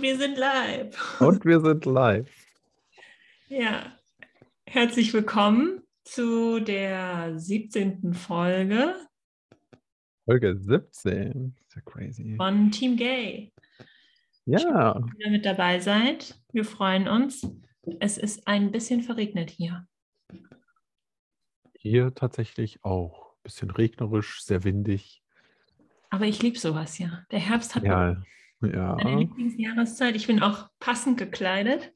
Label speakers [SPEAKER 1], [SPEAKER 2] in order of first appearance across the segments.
[SPEAKER 1] Und wir sind live.
[SPEAKER 2] Und wir sind live.
[SPEAKER 1] Ja, herzlich willkommen zu der 17. Folge.
[SPEAKER 2] Folge 17. Ist ja crazy.
[SPEAKER 1] Von Team Gay.
[SPEAKER 2] Ja.
[SPEAKER 1] Schön, dass ihr mit dabei seid. Wir freuen uns. Es ist ein bisschen verregnet hier.
[SPEAKER 2] Hier tatsächlich auch. Bisschen regnerisch, sehr windig.
[SPEAKER 1] Aber ich liebe sowas ja. Der Herbst hat
[SPEAKER 2] ja, ja.
[SPEAKER 1] meine Lieblingsjahreszeit. Ich bin auch passend gekleidet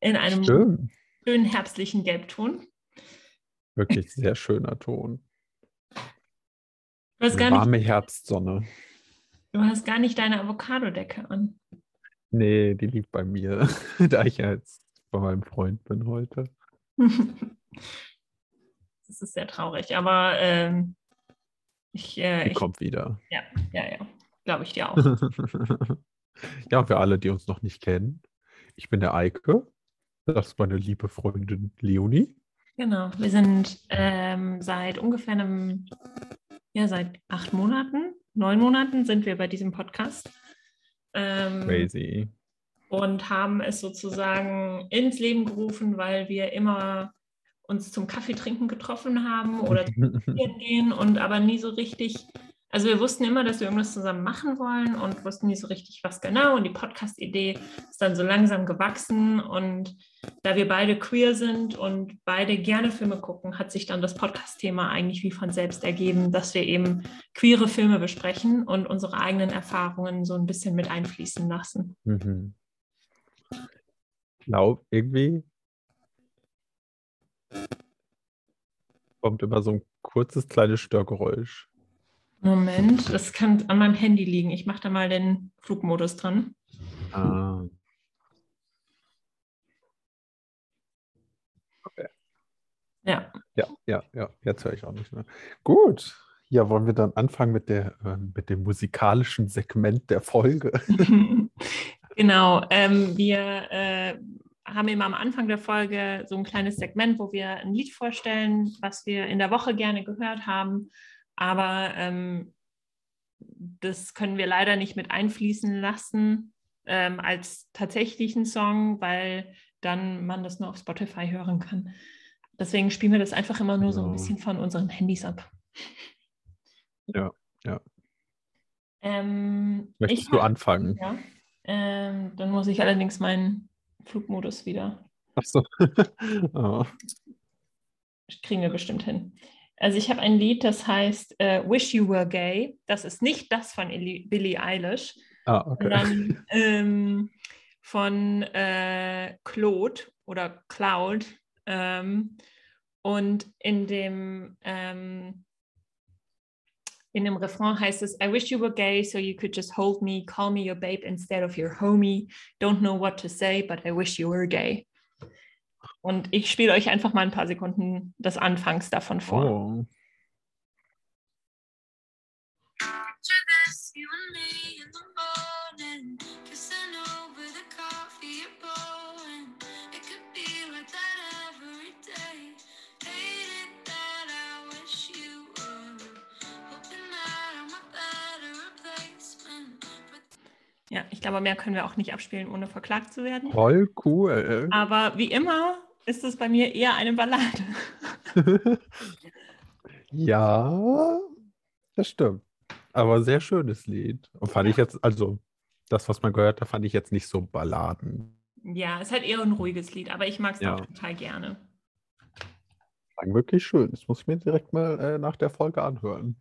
[SPEAKER 1] in einem
[SPEAKER 2] Schön.
[SPEAKER 1] schönen herbstlichen Gelbton.
[SPEAKER 2] Wirklich sehr schöner Ton.
[SPEAKER 1] Nicht,
[SPEAKER 2] warme Herbstsonne.
[SPEAKER 1] du hast gar nicht deine Avocado-Decke an.
[SPEAKER 2] Nee, die liegt bei mir, da ich ja jetzt bei meinem Freund bin heute.
[SPEAKER 1] Das ist sehr traurig, aber ähm, ich, äh,
[SPEAKER 2] Die
[SPEAKER 1] ich
[SPEAKER 2] kommt wieder.
[SPEAKER 1] ja, ja, ja, glaube ich dir auch.
[SPEAKER 2] ja, für alle, die uns noch nicht kennen, ich bin der Eike. Das ist meine liebe Freundin Leonie.
[SPEAKER 1] Genau, wir sind ähm, seit ungefähr einem, ja, seit acht Monaten, neun Monaten sind wir bei diesem Podcast. Ähm,
[SPEAKER 2] Crazy.
[SPEAKER 1] und haben es sozusagen ins Leben gerufen, weil wir immer uns zum Kaffee trinken getroffen haben oder zum gehen und aber nie so richtig, also wir wussten immer, dass wir irgendwas zusammen machen wollen und wussten nie so richtig, was genau. Und die Podcast-Idee ist dann so langsam gewachsen und da wir beide queer sind und beide gerne Filme gucken, hat sich dann das Podcast-Thema eigentlich wie von selbst ergeben, dass wir eben queere Filme besprechen und unsere eigenen Erfahrungen so ein bisschen mit einfließen lassen.
[SPEAKER 2] Mhm. Glaub, irgendwie kommt immer so ein kurzes kleines Störgeräusch.
[SPEAKER 1] Moment, das kann an meinem Handy liegen. Ich mache da mal den Flugmodus dran.
[SPEAKER 2] Ah.
[SPEAKER 1] Ja,
[SPEAKER 2] Ja, ja, ja, jetzt höre ich auch nicht mehr. Gut. Ja, wollen wir dann anfangen mit der, ähm, mit dem musikalischen Segment der Folge?
[SPEAKER 1] genau. Ähm, wir äh, haben immer am Anfang der Folge so ein kleines Segment, wo wir ein Lied vorstellen, was wir in der Woche gerne gehört haben. Aber ähm, das können wir leider nicht mit einfließen lassen ähm, als tatsächlichen Song, weil dann man das nur auf Spotify hören kann. Deswegen spielen wir das einfach immer nur so ein bisschen von unseren Handys ab.
[SPEAKER 2] Ja, ja.
[SPEAKER 1] Ähm,
[SPEAKER 2] Möchtest
[SPEAKER 1] ich
[SPEAKER 2] du
[SPEAKER 1] hab-
[SPEAKER 2] anfangen?
[SPEAKER 1] Ja. Ähm, dann muss ich allerdings meinen Flugmodus wieder.
[SPEAKER 2] Achso. oh.
[SPEAKER 1] Kriegen wir bestimmt hin. Also ich habe ein Lied, das heißt äh, Wish You Were Gay. Das ist nicht das von Eli Billie Eilish,
[SPEAKER 2] Ah, okay.
[SPEAKER 1] sondern ähm, von äh, Claude oder Cloud. Ähm, und in dem, ähm, in dem Refrain heißt es, I wish you were gay so you could just hold me, call me your babe instead of your homie. Don't know what to say, but I wish you were gay. Und ich spiele euch einfach mal ein paar Sekunden des Anfangs davon vor.
[SPEAKER 2] Oh.
[SPEAKER 1] Ja, ich glaube, mehr können wir auch nicht abspielen, ohne verklagt zu werden.
[SPEAKER 2] Voll cool.
[SPEAKER 1] Aber wie immer ist es bei mir eher eine Ballade.
[SPEAKER 2] ja, das stimmt. Aber sehr schönes Lied. Und fand ich jetzt, also das, was man gehört hat, fand ich jetzt nicht so Balladen.
[SPEAKER 1] Ja, es ist halt eher ein ruhiges Lied, aber ich mag es
[SPEAKER 2] Ja.
[SPEAKER 1] auch total gerne.
[SPEAKER 2] Klang wirklich schön. Das muss ich mir direkt mal äh, nach der Folge anhören.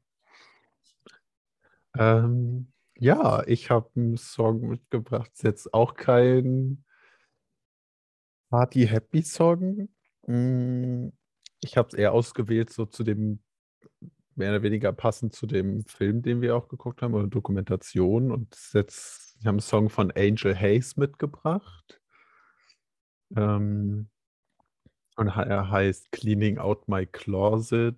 [SPEAKER 2] Ähm, ja, ich habe einen Song mitgebracht. Ist jetzt auch kein Party-Happy-Song. Mm, Ich habe es eher ausgewählt, so zu dem, mehr oder weniger passend zu dem Film, den wir auch geguckt haben, oder Dokumentation. Und jetzt, ich habe einen Song von Angel Hayes mitgebracht. Ähm, und er heißt Cleaning Out My Closet.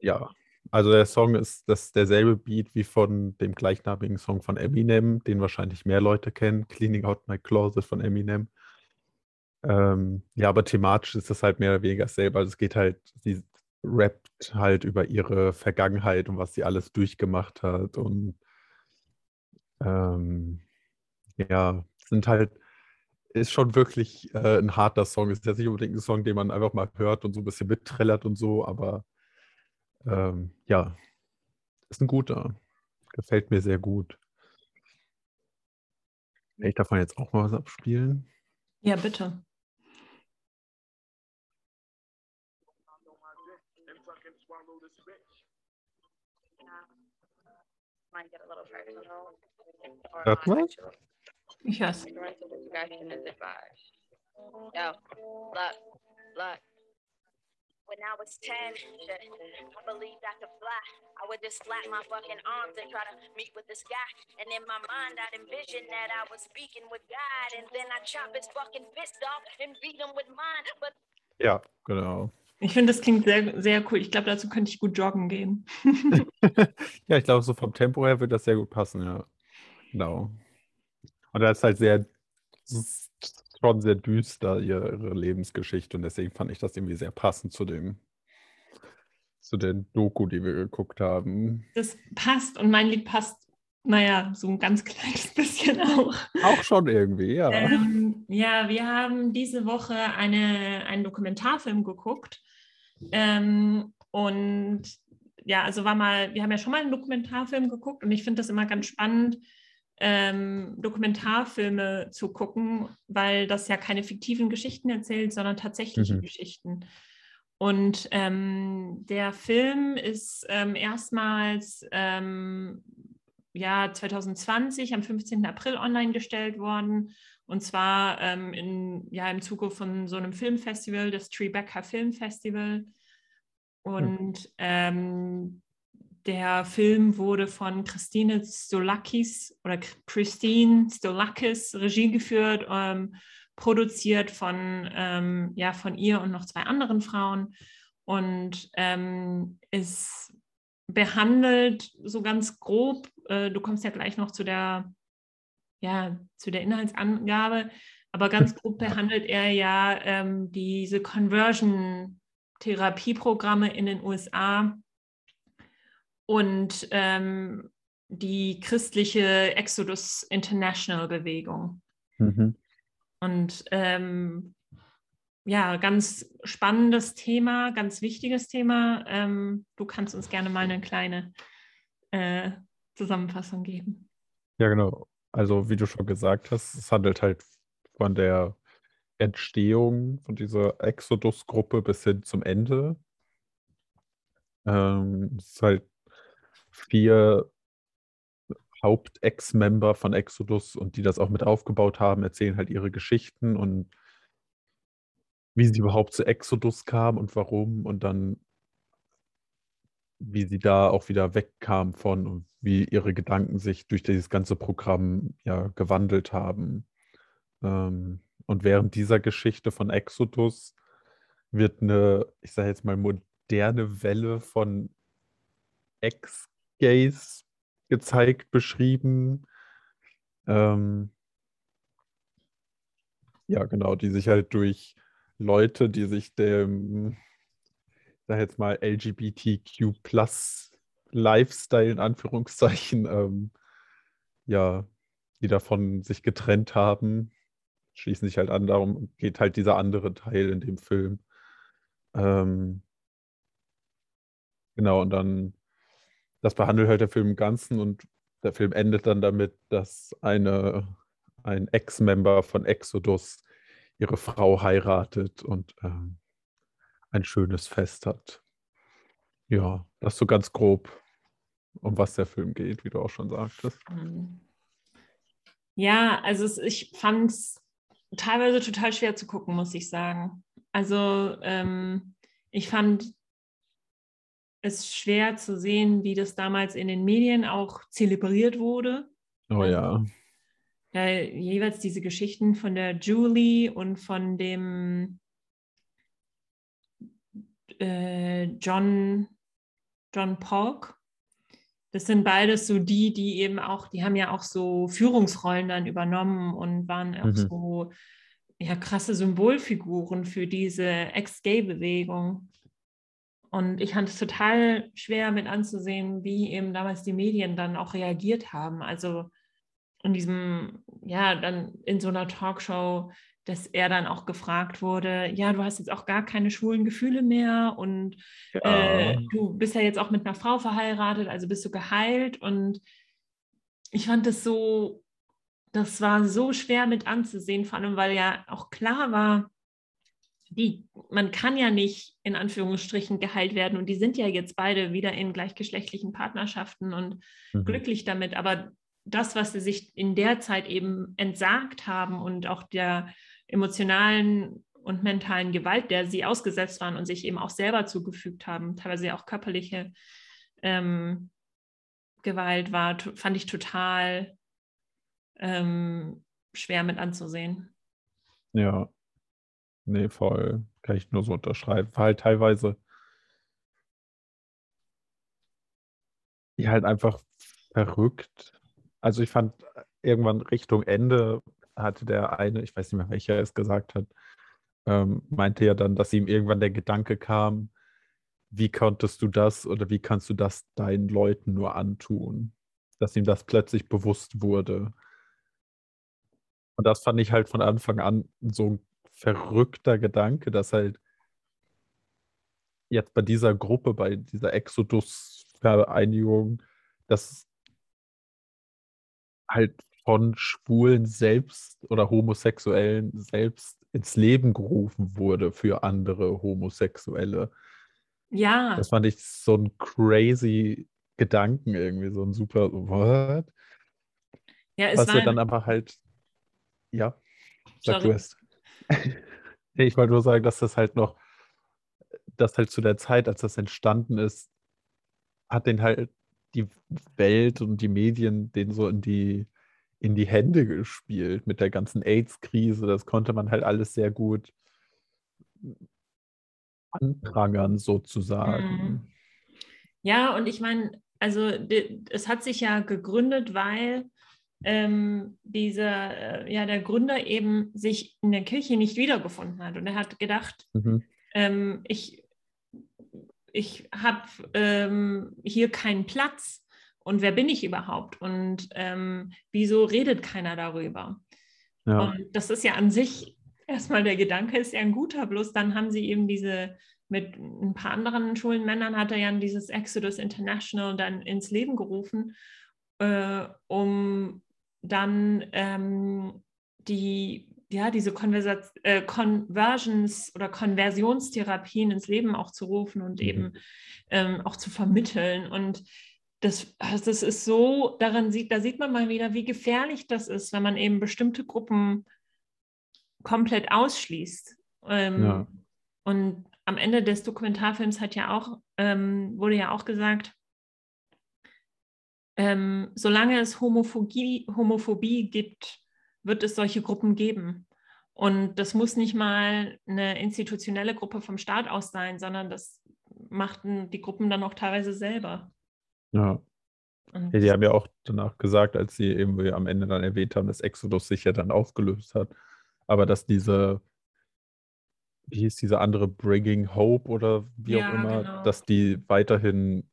[SPEAKER 2] Ja, also der Song ist das derselbe Beat wie von dem gleichnamigen Song von Eminem, den wahrscheinlich mehr Leute kennen, Cleaning Out My Closet von Eminem. Ähm, ja, aber thematisch ist das halt mehr oder weniger dasselbe. Also es geht halt, sie rappt halt über ihre Vergangenheit und was sie alles durchgemacht hat und Ähm, ja, sind halt, ist schon wirklich äh, ein harter Song. Ist jetzt nicht unbedingt ein Song, den man einfach mal hört und so ein bisschen mitträllert und so, aber ähm, ja, ist ein guter. Gefällt mir sehr gut. Ich davon jetzt auch mal was abspielen.
[SPEAKER 1] Ja, bitte.
[SPEAKER 3] might get a little personal. When I was 10, shit, I believed I could fly. I would just flap my fucking arms and try to meet with this guy. And in my mind, I'd envision that I was speaking with God. And then I'd chop his fucking fist off and beat him with mine. But
[SPEAKER 2] Ja, genau.
[SPEAKER 1] Ich finde, das klingt sehr, sehr cool. Ich glaube, dazu könnte ich gut joggen gehen.
[SPEAKER 2] ja, ich glaube, so vom Tempo her wird das sehr gut passen, ja. Genau. Und da ist halt sehr, schon sehr düster, ihre, Lebensgeschichte. Und deswegen fand ich das irgendwie sehr passend zu dem, zu der Doku, die wir geguckt haben.
[SPEAKER 1] Das passt und mein Lied passt, naja, so ein ganz kleines bisschen auch.
[SPEAKER 2] Auch schon irgendwie, ja.
[SPEAKER 1] Ähm, ja, wir haben diese Woche eine, einen Dokumentarfilm geguckt. Ähm, und ja, also war mal, wir haben ja schon mal einen Dokumentarfilm geguckt und ich finde das immer ganz spannend, ähm, Dokumentarfilme zu gucken, weil das ja keine fiktiven Geschichten erzählt, sondern tatsächliche
[SPEAKER 2] Mhm.
[SPEAKER 1] Geschichten. Und ähm, der Film ist ähm, erstmals ähm, ja, 2020 am 15. April online gestellt worden. Und zwar ähm, in, ja, im Zuge von so einem Filmfestival, das Tribeca Film Festival. Und ähm, der Film wurde von Christine Stolakis oder Christine Stolakis Regie geführt, ähm, produziert von, ähm, ja, von ihr und noch zwei anderen Frauen. Und ähm, es behandelt so ganz grob, äh, du kommst ja gleich noch zu der, ja, zu der Inhaltsangabe, aber ganz grob behandelt er ja ähm, diese Conversion-Therapieprogramme in den USA und ähm, die christliche Exodus International Bewegung.
[SPEAKER 2] Mhm.
[SPEAKER 1] Und ähm, ja, ganz spannendes Thema, ganz wichtiges Thema. Ähm, du kannst uns gerne mal eine kleine äh, Zusammenfassung geben.
[SPEAKER 2] Ja, genau. Also, wie du schon gesagt hast, es handelt halt von der Entstehung von dieser Exodus-Gruppe bis hin zum Ende. Ähm, es ist halt vier Haupt-Ex-Member von Exodus und die das auch mit aufgebaut haben, erzählen halt ihre Geschichten und wie sie überhaupt zu Exodus kam und warum und dann wie sie da auch wieder wegkam von und wie ihre Gedanken sich durch dieses ganze Programm ja gewandelt haben. Ähm, und während dieser Geschichte von Exodus wird eine, ich sage jetzt mal, moderne Welle von Ex-Gays gezeigt, beschrieben. Ähm, ja, genau, die sich halt durch Leute, die sich dem, sag jetzt mal, LGBTQ Lifestyle in Anführungszeichen, ähm, ja, die davon sich getrennt haben, schließen sich halt an, darum geht halt dieser andere Teil in dem Film. Ähm, genau, und dann, das behandelt halt der Film im Ganzen und der Film endet dann damit, dass eine, ein Ex-Member von Exodus ihre Frau heiratet und ähm, ein schönes Fest hat. Ja, das so ganz grob, um was der Film geht, wie du auch schon sagtest.
[SPEAKER 1] Ja, also es, ich fand es teilweise total schwer zu gucken, muss ich sagen. Also ähm, ich fand es schwer zu sehen, wie das damals in den Medien auch zelebriert wurde.
[SPEAKER 2] Oh ja.
[SPEAKER 1] Ja, jeweils diese Geschichten von der Julie und von dem äh, John, John Polk. Das sind beides so die, die eben auch, die haben ja auch so Führungsrollen dann übernommen und waren auch
[SPEAKER 2] Mhm.
[SPEAKER 1] so ja, krasse Symbolfiguren für diese Ex-Gay-Bewegung. Und ich fand es total schwer mit anzusehen, wie eben damals die Medien dann auch reagiert haben. Also in diesem, ja, dann in so einer Talkshow, dass er dann auch gefragt wurde, ja, du hast jetzt auch gar keine schwulen Gefühle mehr und
[SPEAKER 2] Ja.
[SPEAKER 1] äh, du bist ja jetzt auch mit einer Frau verheiratet, also bist du geheilt. Und ich fand das so, das war so schwer mit anzusehen, vor allem weil ja auch klar war, die, man kann ja nicht in Anführungsstrichen geheilt werden und die sind ja jetzt beide wieder in gleichgeschlechtlichen Partnerschaften und
[SPEAKER 2] Mhm.
[SPEAKER 1] glücklich damit. Aber das, was sie sich in der Zeit eben entsagt haben und auch der emotionalen und mentalen Gewalt, der sie ausgesetzt waren und sich eben auch selber zugefügt haben, teilweise auch körperliche ähm, Gewalt war, fand ich total ähm, schwer mit anzusehen.
[SPEAKER 2] Ja. Nee, voll. Kann ich nur so unterschreiben. War halt teilweise ja, halt einfach verrückt. Also ich fand irgendwann Richtung Ende hatte der eine, ich weiß nicht mehr, welcher es gesagt hat, ähm, meinte ja dann, dass ihm irgendwann der Gedanke kam, wie konntest du das oder wie kannst du das deinen Leuten nur antun? Dass ihm das plötzlich bewusst wurde. Und das fand ich halt von Anfang an so verrückter Gedanke, dass halt jetzt bei dieser Gruppe, bei dieser Exodus-Vereinigung, dass halt von Schwulen selbst oder Homosexuellen selbst ins Leben gerufen wurde für andere Homosexuelle.
[SPEAKER 1] Ja,
[SPEAKER 2] Das fand ich so ein crazy Gedanken irgendwie, so ein super What?
[SPEAKER 1] ja, es
[SPEAKER 2] Was
[SPEAKER 1] war
[SPEAKER 2] ja dann aber halt, ja, sag
[SPEAKER 1] Sorry.
[SPEAKER 2] du es. Ich wollte nur sagen, dass das halt noch, dass halt zu der Zeit, als das entstanden ist, hat den halt die Welt und die Medien den so in die, in die Hände gespielt mit der ganzen AIDS-Krise. Das konnte man halt alles sehr gut anprangern, sozusagen.
[SPEAKER 1] Mhm. Ja, und ich meine, also es hat sich ja gegründet, weil ähm, dieser, äh, ja, der Gründer eben sich in der Kirche nicht wiedergefunden hat. Und er hat gedacht,
[SPEAKER 2] Mhm.
[SPEAKER 1] ähm, ich, ich habe ähm, hier keinen Platz und wer bin ich überhaupt und ähm, wieso redet keiner darüber?
[SPEAKER 2] Ja,
[SPEAKER 1] Und das ist ja an sich erstmal der Gedanke, ist ja ein guter, bloß dann haben sie eben diese, mit ein paar anderen schwulen Männern hat er ja dieses Exodus International dann ins Leben gerufen, äh, um dann ähm, die, ja, diese Konversat äh, Conversions oder Konversionstherapien ins Leben auch zu rufen und
[SPEAKER 2] Mhm.
[SPEAKER 1] eben ähm, auch zu vermitteln. Und das, also das ist so, daran sieht, da sieht man mal wieder, wie gefährlich das ist, wenn man eben bestimmte Gruppen komplett ausschließt. Ähm,
[SPEAKER 2] Ja.
[SPEAKER 1] Und am Ende des Dokumentarfilms hat ja auch, ähm, wurde ja auch gesagt, ähm, solange es Homophobie, Homophobie gibt, wird es solche Gruppen geben. Und das muss nicht mal eine institutionelle Gruppe vom Staat aus sein, sondern das machten die Gruppen dann auch teilweise selber.
[SPEAKER 2] ja.
[SPEAKER 1] Und
[SPEAKER 2] Ja, die haben ja auch danach gesagt, als sie irgendwie am Ende dann erwähnt haben, dass Exodus sich ja dann aufgelöst hat. Aber dass diese, wie hieß diese andere Bringing Hope oder wie
[SPEAKER 1] Ja,
[SPEAKER 2] auch immer,
[SPEAKER 1] genau.
[SPEAKER 2] dass die weiterhin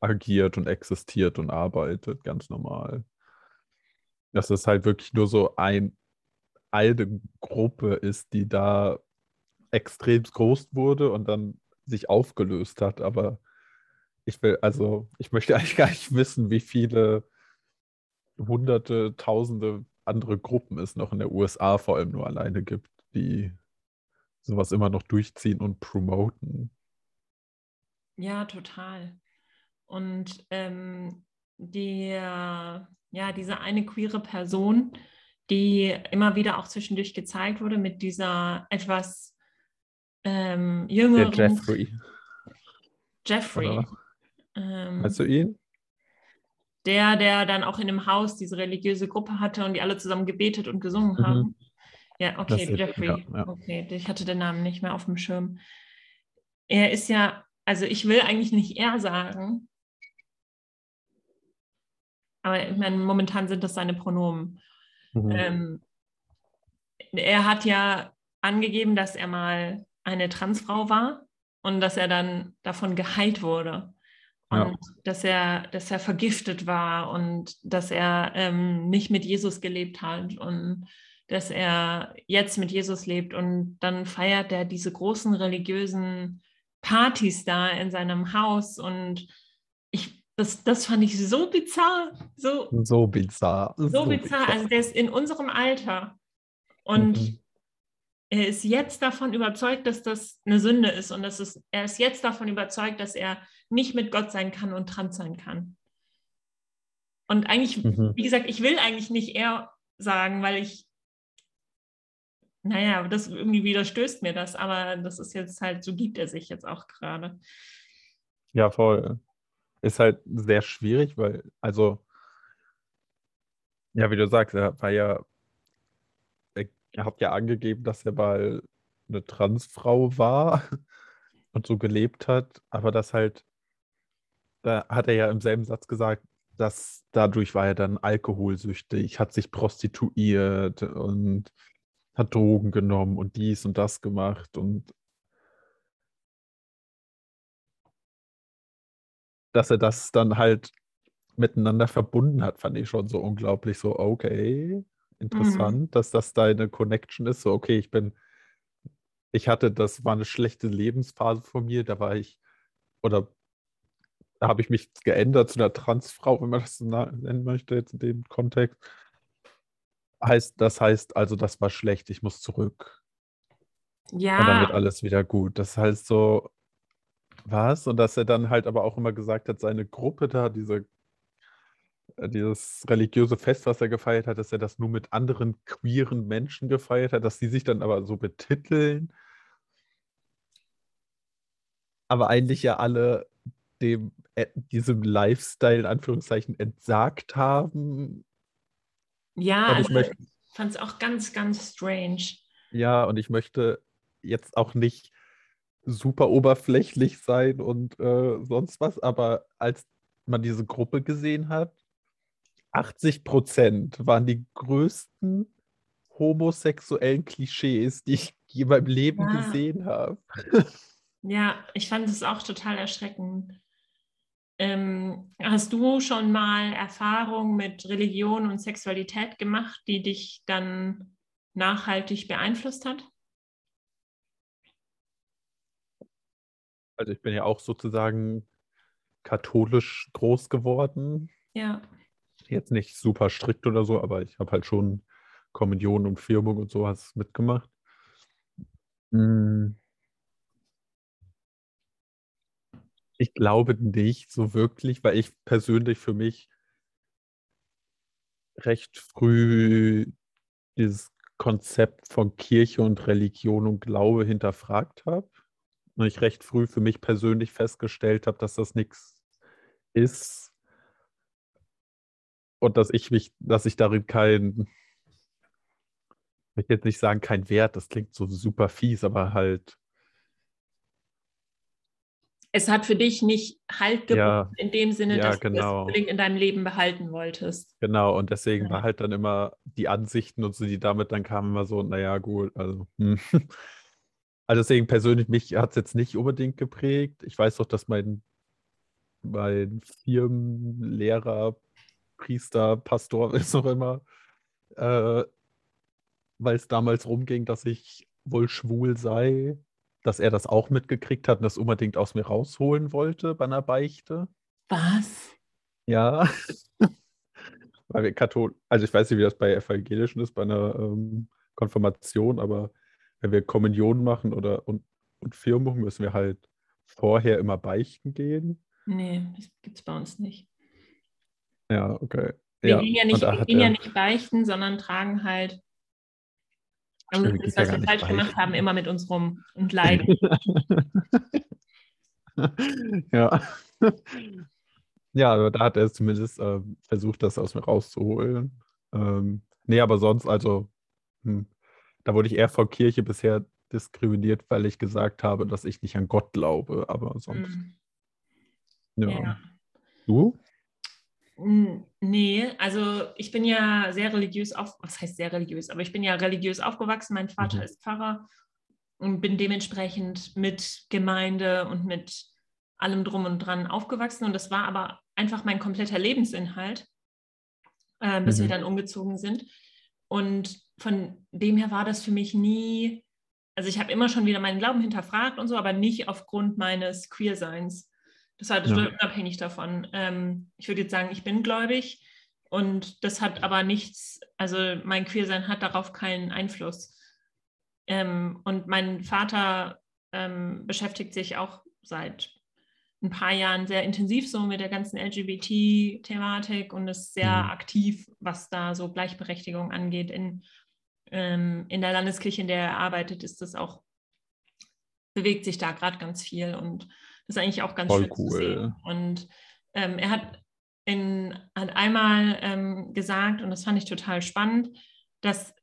[SPEAKER 2] agiert und existiert und arbeitet, ganz normal. Dass es halt wirklich nur so ein, eine Gruppe ist, die da extrem groß wurde und dann sich aufgelöst hat. Aber ich will, also, ich möchte eigentlich gar nicht wissen, wie viele hunderte, tausende andere Gruppen es noch in der USA vor allem nur alleine gibt, die sowas immer noch durchziehen und promoten.
[SPEAKER 1] Ja, total. Und ähm, die, ja, diese eine queere Person, die immer wieder auch zwischendurch gezeigt wurde mit dieser etwas ähm,
[SPEAKER 2] Der
[SPEAKER 1] jüngeren
[SPEAKER 2] Jeffrey.
[SPEAKER 1] Jeffrey.
[SPEAKER 2] Oder?
[SPEAKER 1] Ähm,
[SPEAKER 2] du ihn?
[SPEAKER 1] der, der dann auch in dem Haus diese religiöse Gruppe hatte und die alle zusammen gebetet und gesungen
[SPEAKER 2] Mhm.
[SPEAKER 1] haben. Ja, okay,
[SPEAKER 2] Das ist-
[SPEAKER 1] Jeffrey.
[SPEAKER 2] ja, ja.
[SPEAKER 1] Okay, ich hatte den Namen nicht mehr auf dem Schirm. Er ist ja, also ich will eigentlich nicht er sagen, aber ich meine, momentan sind das seine Pronomen.
[SPEAKER 2] Mhm.
[SPEAKER 1] Ähm, er hat ja angegeben, dass er mal eine Transfrau war und dass er dann davon geheilt wurde.
[SPEAKER 2] Ja.
[SPEAKER 1] Und dass er, dass er vergiftet war und dass er ähm, nicht mit Jesus gelebt hat und dass er jetzt mit Jesus lebt und dann feiert er diese großen religiösen Partys da in seinem Haus und das, das fand ich so bizarr, so,
[SPEAKER 2] So bizarr.
[SPEAKER 1] so bizarr. Also der ist in unserem Alter und
[SPEAKER 2] Mhm.
[SPEAKER 1] er ist jetzt davon überzeugt, dass das eine Sünde ist und dass es, er ist jetzt davon überzeugt, dass er nicht mit Gott sein kann und trans sein kann. Und eigentlich,
[SPEAKER 2] Mhm.
[SPEAKER 1] wie gesagt, ich will eigentlich nicht er sagen, weil ich, naja, das irgendwie widerstößt mir das, aber das ist jetzt halt, so gibt er sich jetzt auch gerade.
[SPEAKER 2] Ja, voll. Ist halt sehr schwierig, weil, also, ja, wie du sagst, er war ja, er hat ja angegeben, dass er mal eine Transfrau war und so gelebt hat, aber das halt, da hat er ja im selben Satz gesagt, dass dadurch war er dann alkoholsüchtig, hat sich prostituiert und hat Drogen genommen und dies und das gemacht und dass er das dann halt miteinander verbunden hat, fand ich schon so unglaublich so, okay, interessant, dass das deine Connection ist. So, okay, ich bin, ich hatte, das war eine schlechte Lebensphase von mir, da war ich, oder da habe ich mich geändert zu einer Transfrau, wenn man das so nennen möchte, jetzt in dem Kontext. Heißt, das heißt also, das war schlecht, ich muss zurück. Und dann wird
[SPEAKER 1] Ja,
[SPEAKER 2] alles wieder gut. Das heißt so, was? Und dass er dann halt aber auch immer gesagt hat, seine Gruppe da, diese, äh, dieses religiöse Fest, was er gefeiert hat, dass er das nur mit anderen queeren Menschen gefeiert hat, dass die sich dann aber so betiteln, aber eigentlich ja alle dem, äh, diesem Lifestyle in Anführungszeichen entsagt haben.
[SPEAKER 1] ja,
[SPEAKER 2] Und ich
[SPEAKER 1] also
[SPEAKER 2] möchte,
[SPEAKER 1] ich fand es auch ganz, ganz strange.
[SPEAKER 2] ja, und ich möchte jetzt auch nicht super oberflächlich sein und äh, sonst was, aber als man diese Gruppe gesehen hat, 80 Prozent waren die größten homosexuellen Klischees, die ich je in meinem Leben
[SPEAKER 1] Ja.
[SPEAKER 2] gesehen habe.
[SPEAKER 1] Ja, ich fand es auch total erschreckend. Ähm, hast du schon mal Erfahrungen mit Religion und Sexualität gemacht, die dich dann nachhaltig beeinflusst hat?
[SPEAKER 2] Also ich bin ja auch sozusagen katholisch groß geworden.
[SPEAKER 1] Ja.
[SPEAKER 2] Jetzt nicht super strikt oder so, aber ich habe halt schon Kommunion und Firmung und sowas mitgemacht. Mm. Ich glaube nicht so wirklich, weil ich persönlich für mich recht früh dieses Konzept von Kirche und Religion und Glaube hinterfragt habe. Und ich recht früh für mich persönlich festgestellt habe, dass das nichts ist und dass ich mich, dass ich darin kein, ich jetzt nicht sagen, kein Wert, das klingt so super fies, aber halt,
[SPEAKER 1] Es hat für dich nicht Halt geboten
[SPEAKER 2] Ja.
[SPEAKER 1] in dem Sinne,
[SPEAKER 2] Ja,
[SPEAKER 1] dass du
[SPEAKER 2] genau.
[SPEAKER 1] es unbedingt in deinem Leben behalten wolltest.
[SPEAKER 2] genau, und deswegen
[SPEAKER 1] Ja.
[SPEAKER 2] war halt dann immer die Ansichten und so, die damit dann kamen, immer so, naja, gut, also, hm. Also deswegen persönlich, mich hat es jetzt nicht unbedingt geprägt. Ich weiß doch, dass mein, mein Firmenlehrer, Priester, Pastor, ist noch immer, äh, weil es damals rumging, dass ich wohl schwul sei, dass er das auch mitgekriegt hat und das unbedingt aus mir rausholen wollte bei einer Beichte.
[SPEAKER 1] Was?
[SPEAKER 2] Ja. Weil wir Kathol also ich weiß nicht, wie das bei Evangelischen ist, bei einer ähm, Konfirmation, aber wenn wir Kommunion machen oder und, und Firmung, müssen wir halt vorher immer beichten gehen.
[SPEAKER 1] Nee, das gibt es bei uns nicht.
[SPEAKER 2] Ja, okay.
[SPEAKER 1] Wir
[SPEAKER 2] Ja,
[SPEAKER 1] gehen ja nicht, wir gehen ja nicht beichten, sondern tragen halt
[SPEAKER 2] wir
[SPEAKER 1] das,
[SPEAKER 2] ja
[SPEAKER 1] was
[SPEAKER 2] gar
[SPEAKER 1] wir falsch gemacht
[SPEAKER 2] beichten.
[SPEAKER 1] haben, immer mit uns rum und leiden.
[SPEAKER 2] ja. Ja, aber da hat er zumindest ähm, versucht, das aus mir rauszuholen. Ähm, nee, aber sonst, also, hm, da wurde ich eher von Kirche bisher diskriminiert, weil ich gesagt habe, dass ich nicht an Gott glaube. Aber sonst,
[SPEAKER 1] Mm,
[SPEAKER 2] ja.
[SPEAKER 1] ja.
[SPEAKER 2] Du?
[SPEAKER 1] Nee, also ich bin ja sehr religiös auf, was heißt sehr religiös, aber ich bin ja religiös aufgewachsen. Mein Vater
[SPEAKER 2] Mhm.
[SPEAKER 1] ist Pfarrer und bin dementsprechend mit Gemeinde und mit allem drum und dran aufgewachsen und das war aber einfach mein kompletter Lebensinhalt, äh, bis
[SPEAKER 2] Mhm.
[SPEAKER 1] wir dann umgezogen sind. Und von dem her war das für mich nie, also ich habe immer schon wieder meinen Glauben hinterfragt und so, aber nicht aufgrund meines Queerseins. Das war total
[SPEAKER 2] Ja.
[SPEAKER 1] unabhängig davon. Ähm, ich würde jetzt sagen, ich bin gläubig und das hat aber nichts, also mein Queersein hat darauf keinen Einfluss. Ähm, und mein Vater ähm, beschäftigt sich auch seit ein paar Jahren sehr intensiv so mit der ganzen LGBT-Thematik und ist sehr
[SPEAKER 2] Mhm.
[SPEAKER 1] aktiv, was da so Gleichberechtigung angeht. In, ähm, in der Landeskirche, in der er arbeitet, ist das auch, bewegt sich da gerade ganz viel und das ist eigentlich auch ganz
[SPEAKER 2] Voll
[SPEAKER 1] schön zu
[SPEAKER 2] cool.
[SPEAKER 1] sehen. Und ähm, er hat, in, hat einmal ähm, gesagt, und das fand ich total spannend, dass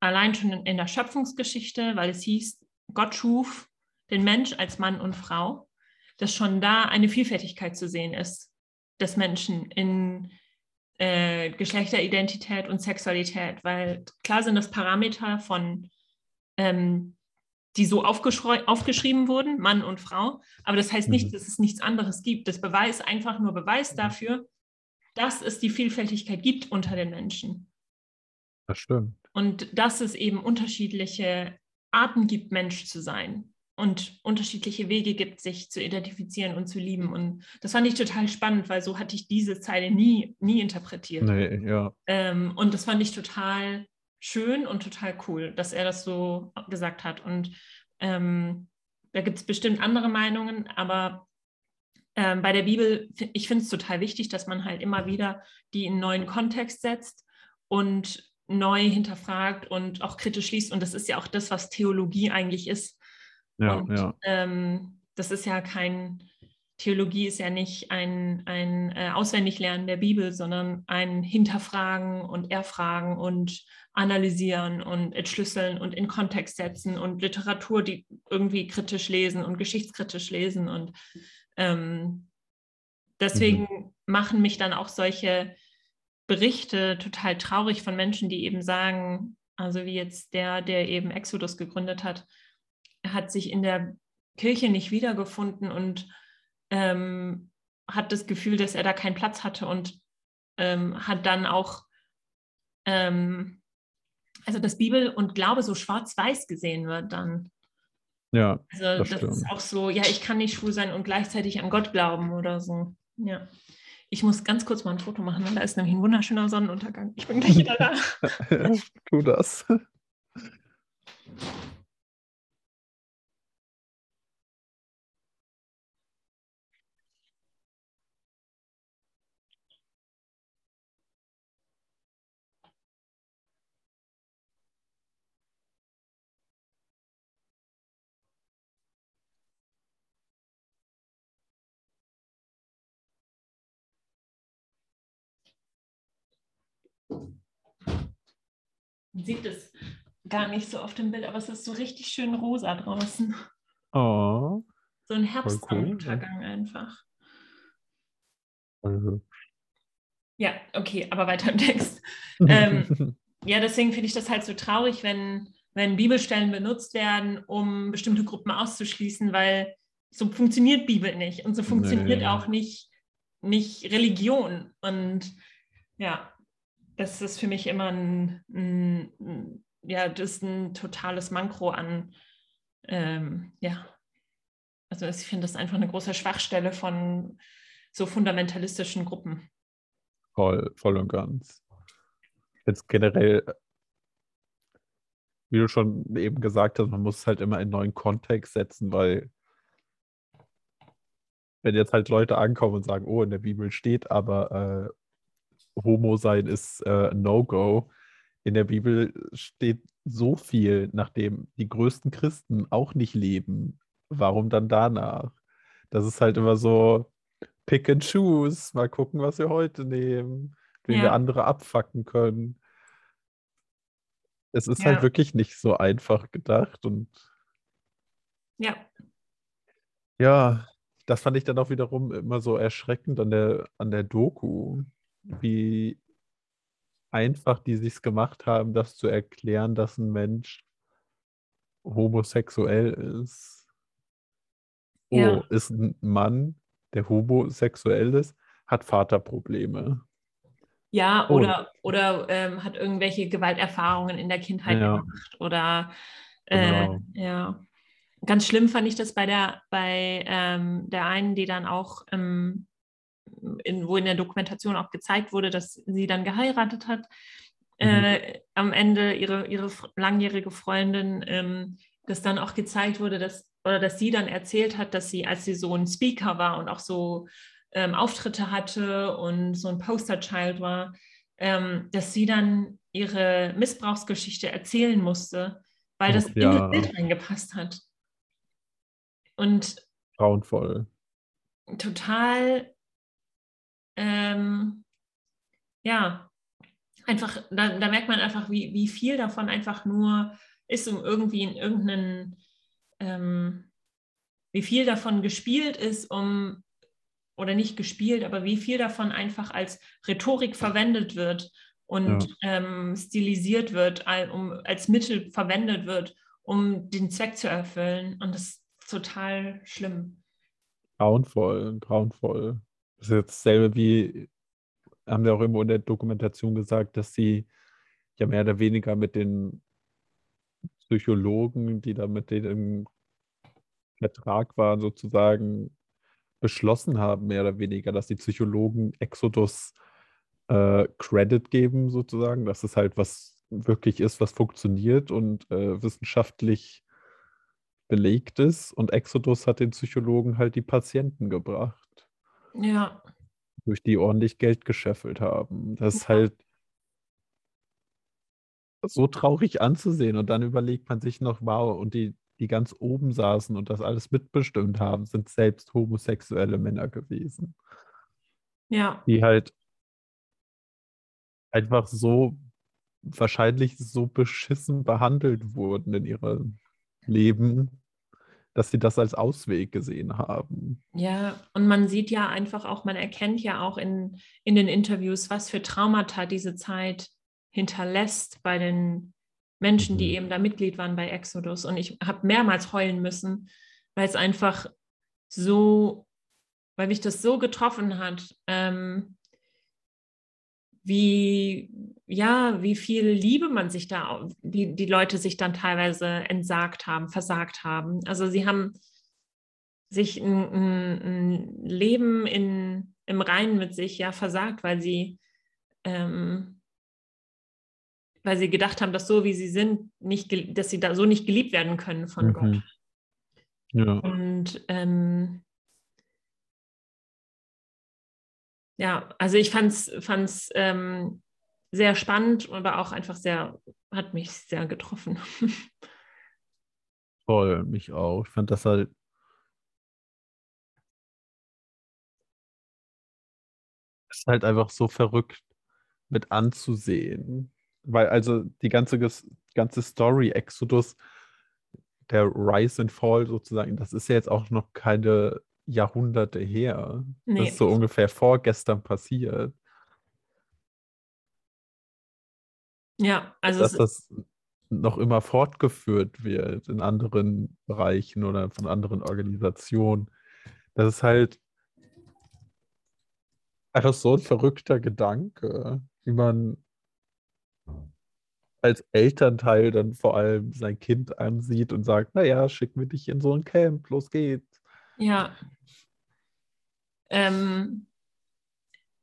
[SPEAKER 1] allein schon in, in der Schöpfungsgeschichte, weil es hieß, Gott schuf den Mensch als Mann und Frau, dass schon da eine Vielfältigkeit zu sehen ist des Menschen in äh, Geschlechteridentität und Sexualität, weil klar sind das Parameter von, ähm, die so aufgeschrieben wurden, Mann und Frau, aber das heißt nicht,
[SPEAKER 2] Mhm.
[SPEAKER 1] dass es nichts anderes gibt. Das Beweis einfach nur Beweis dafür, dass es die Vielfältigkeit gibt unter den Menschen.
[SPEAKER 2] Das stimmt.
[SPEAKER 1] Und dass es eben unterschiedliche Arten gibt, Mensch zu sein und unterschiedliche Wege gibt, sich zu identifizieren und zu lieben. Und das fand ich total spannend, weil so hatte ich diese Zeile nie, nie interpretiert.
[SPEAKER 2] Nee, ja.
[SPEAKER 1] Ähm, und das fand ich total schön und total cool, dass er das so gesagt hat. Und ähm, da gibt es bestimmt andere Meinungen, aber ähm, bei der Bibel, ich finde es total wichtig, dass man halt immer wieder die in einen neuen Kontext setzt und neu hinterfragt und auch kritisch liest. Und das ist ja auch das, was Theologie eigentlich ist.
[SPEAKER 2] Ja,
[SPEAKER 1] und
[SPEAKER 2] ja.
[SPEAKER 1] ähm, das ist ja kein, Theologie ist ja nicht ein, ein äh, Auswendiglernen der Bibel, sondern ein Hinterfragen und Erfragen und analysieren und entschlüsseln und in Kontext setzen und Literatur, die irgendwie kritisch lesen und geschichtskritisch lesen. Und ähm, deswegen machen mich dann auch solche Berichte total traurig von Menschen, die eben sagen, also wie jetzt der, der eben Exodus gegründet hat, hat sich in der Kirche nicht wiedergefunden und ähm, hat das Gefühl, dass er da keinen Platz hatte und ähm, hat dann auch, ähm, also dass Bibel und Glaube so schwarz-weiß gesehen wird dann.
[SPEAKER 2] Ja,
[SPEAKER 1] Also
[SPEAKER 2] Das
[SPEAKER 1] das, ist auch so, ja, ich kann nicht schwul sein und gleichzeitig an Gott glauben oder so. Ja. Ich muss ganz kurz mal ein Foto machen, weil da ist nämlich ein wunderschöner Sonnenuntergang. Ich bin gleich wieder da.
[SPEAKER 2] tu das.
[SPEAKER 1] Man sieht es gar nicht so auf dem Bild, aber es ist so richtig schön rosa draußen.
[SPEAKER 2] Oh.
[SPEAKER 1] So ein
[SPEAKER 2] cool,
[SPEAKER 1] Herbstsonnenuntergang einfach.
[SPEAKER 2] Also.
[SPEAKER 1] Ja, okay, aber weiter im Text. Ähm, Ja, deswegen finde ich das halt so traurig, wenn, wenn Bibelstellen benutzt werden, um bestimmte Gruppen auszuschließen, weil so funktioniert Bibel nicht und so funktioniert
[SPEAKER 2] Nee.
[SPEAKER 1] auch nicht, nicht Religion. Und ja, das ist für mich immer ein, ein, ja, das ist ein totales Makro an, ähm, ja, also ich finde das einfach eine große Schwachstelle von so fundamentalistischen Gruppen.
[SPEAKER 2] Voll, voll und ganz. Jetzt generell, wie du schon eben gesagt hast, man muss es halt immer in einen neuen Kontext setzen, weil wenn jetzt halt Leute ankommen und sagen, oh, in der Bibel steht, aber äh, Homo sein ist äh, No-Go. In der Bibel steht so viel, nachdem die größten Christen auch nicht leben. Warum dann danach? Das ist halt immer so pick and choose. Mal gucken, was wir heute nehmen, wie
[SPEAKER 1] Ja.
[SPEAKER 2] wir andere abfacken können. Es ist
[SPEAKER 1] Ja.
[SPEAKER 2] halt wirklich nicht so einfach gedacht und
[SPEAKER 1] Ja,
[SPEAKER 2] Ja, das fand ich dann auch wiederum immer so erschreckend an der, an der Doku, wie einfach die sich's gemacht haben, das zu erklären, dass ein Mensch homosexuell ist. oh,
[SPEAKER 1] Ja.
[SPEAKER 2] ist ein Mann, der homosexuell ist, hat Vaterprobleme.
[SPEAKER 1] Ja,
[SPEAKER 2] Oh.
[SPEAKER 1] oder, oder ähm, hat irgendwelche Gewalterfahrungen in der Kindheit
[SPEAKER 2] Ja.
[SPEAKER 1] gemacht. Oder äh,
[SPEAKER 2] Genau.
[SPEAKER 1] ja. Ganz schlimm fand ich das bei der, bei ähm, der einen, die dann auch, ähm, in, wo in der Dokumentation auch gezeigt wurde, dass sie dann geheiratet hat. Äh, am Ende ihre, ihre langjährige Freundin, ähm, dass dann auch gezeigt wurde, dass, oder dass sie dann erzählt hat, dass sie, als sie so ein Speaker war und auch so ähm, Auftritte hatte und so ein Posterchild war, ähm, dass sie dann ihre Missbrauchsgeschichte erzählen musste, weil das
[SPEAKER 2] Och,
[SPEAKER 1] in
[SPEAKER 2] ja.
[SPEAKER 1] das Bild reingepasst hat. Und
[SPEAKER 2] Grauenvoll.
[SPEAKER 1] total, ähm, ja, einfach, da, da merkt man einfach, wie, wie viel davon einfach nur ist, um irgendwie in irgendeinen, ähm, wie viel davon gespielt ist, um, oder nicht gespielt, aber wie viel davon einfach als Rhetorik verwendet wird und ähm, stilisiert wird, al- um, als Mittel verwendet wird, um den Zweck zu erfüllen. Und das ist total schlimm.
[SPEAKER 2] Grauenvoll, grauenvoll. Das ist jetzt dasselbe wie, haben wir auch irgendwo in der Dokumentation gesagt, dass sie ja mehr oder weniger mit den Psychologen, die da mit denen im Vertrag waren, sozusagen beschlossen haben, mehr oder weniger, dass die Psychologen Exodus äh, Credit geben, sozusagen, dass es halt was wirklich ist, was funktioniert und äh, wissenschaftlich belegt ist. Und Exodus hat den Psychologen halt die Patienten gebracht,
[SPEAKER 1] Ja,
[SPEAKER 2] durch die ordentlich Geld gescheffelt haben. Das ist halt so traurig anzusehen. Und dann überlegt man sich noch, wow, und die, die ganz oben saßen und das alles mitbestimmt haben, sind selbst homosexuelle Männer gewesen,
[SPEAKER 1] ja,
[SPEAKER 2] die halt einfach so wahrscheinlich so beschissen behandelt wurden in ihrem Leben, dass sie das als Ausweg gesehen haben.
[SPEAKER 1] ja. Und man sieht ja einfach auch, man erkennt ja auch in, in den Interviews, was für Traumata diese Zeit hinterlässt bei den Menschen, die
[SPEAKER 2] Mhm.
[SPEAKER 1] eben da Mitglied waren bei Exodus. Und ich habe mehrmals heulen müssen, weil es einfach so, weil mich das so getroffen hat, ähm, wie, ja, wie viel Liebe man sich da, die, die Leute sich dann teilweise entsagt haben, versagt haben. Also sie haben sich ein, ein, ein Leben in, im Reinen mit sich ja versagt, weil sie, ähm, weil sie gedacht haben, dass so wie sie sind, nicht, dass sie da so nicht geliebt werden können von Gott.
[SPEAKER 2] Mhm. Ja,
[SPEAKER 1] Und ähm, ja, also ich fand es ähm, sehr spannend, aber auch einfach sehr, hat mich sehr getroffen.
[SPEAKER 2] voll, mich auch. Ich fand das halt. ist halt einfach so verrückt mit anzusehen. Weil also die ganze, ganze Story, Exodus, der Rise and Fall sozusagen, das ist ja jetzt auch noch keine Jahrhunderte her. Das
[SPEAKER 1] Nee.
[SPEAKER 2] ist so ungefähr vorgestern passiert.
[SPEAKER 1] Ja, also
[SPEAKER 2] dass das noch immer fortgeführt wird in anderen Bereichen oder von anderen Organisationen. Das ist halt einfach so ein verrückter Gedanke, wie man als Elternteil dann vor allem sein Kind ansieht und sagt, naja, schicken wir dich in so ein Camp, los geht's.
[SPEAKER 1] Ja. Ähm,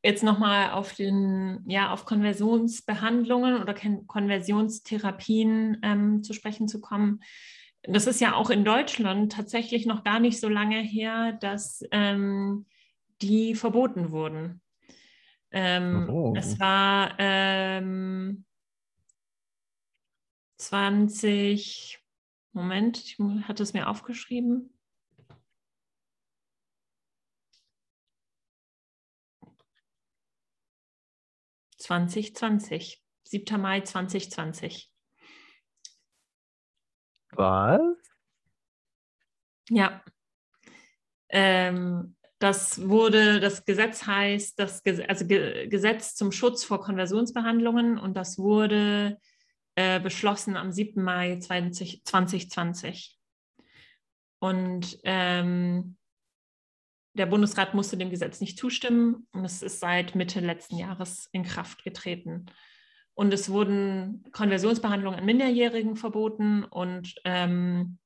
[SPEAKER 1] jetzt nochmal auf den, ja, auf Konversionsbehandlungen oder Kon Konversionstherapien ähm, zu sprechen zu kommen. Das ist ja auch in Deutschland tatsächlich noch gar nicht so lange her, dass ähm, die verboten wurden. Ähm,
[SPEAKER 2] Oh.
[SPEAKER 1] Es war ähm, 20, Moment, ich hatte es mir aufgeschrieben. ...2020, 7. Mai 2020.
[SPEAKER 2] Was?
[SPEAKER 1] Ja. Ähm, das wurde, das Gesetz heißt, das Ges also Ge Gesetz zum Schutz vor Konversionsbehandlungen und das wurde äh, beschlossen am 7. Mai 20, 2020. Und ähm, der Bundesrat musste dem Gesetz nicht zustimmen und es ist seit Mitte letzten Jahres in Kraft getreten. Und es wurden Konversionsbehandlungen an Minderjährigen verboten und ähm,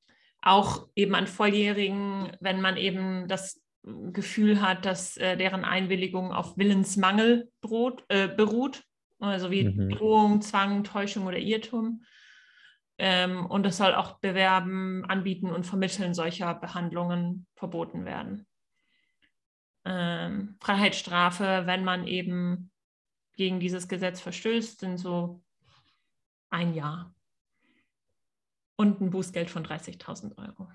[SPEAKER 1] auch eben an Volljährigen, wenn man eben das Gefühl hat, dass äh, deren Einwilligung auf Willensmangel droht, äh, beruht, also wie
[SPEAKER 2] Mhm.
[SPEAKER 1] Drohung, Zwang, Täuschung oder Irrtum. Ähm, und es soll auch Bewerben, Anbieten und Vermitteln solcher Behandlungen verboten werden. Ähm, Freiheitsstrafe, wenn man eben gegen dieses Gesetz verstößt, sind so ein Jahr. Und ein Bußgeld von 30.000 Euro.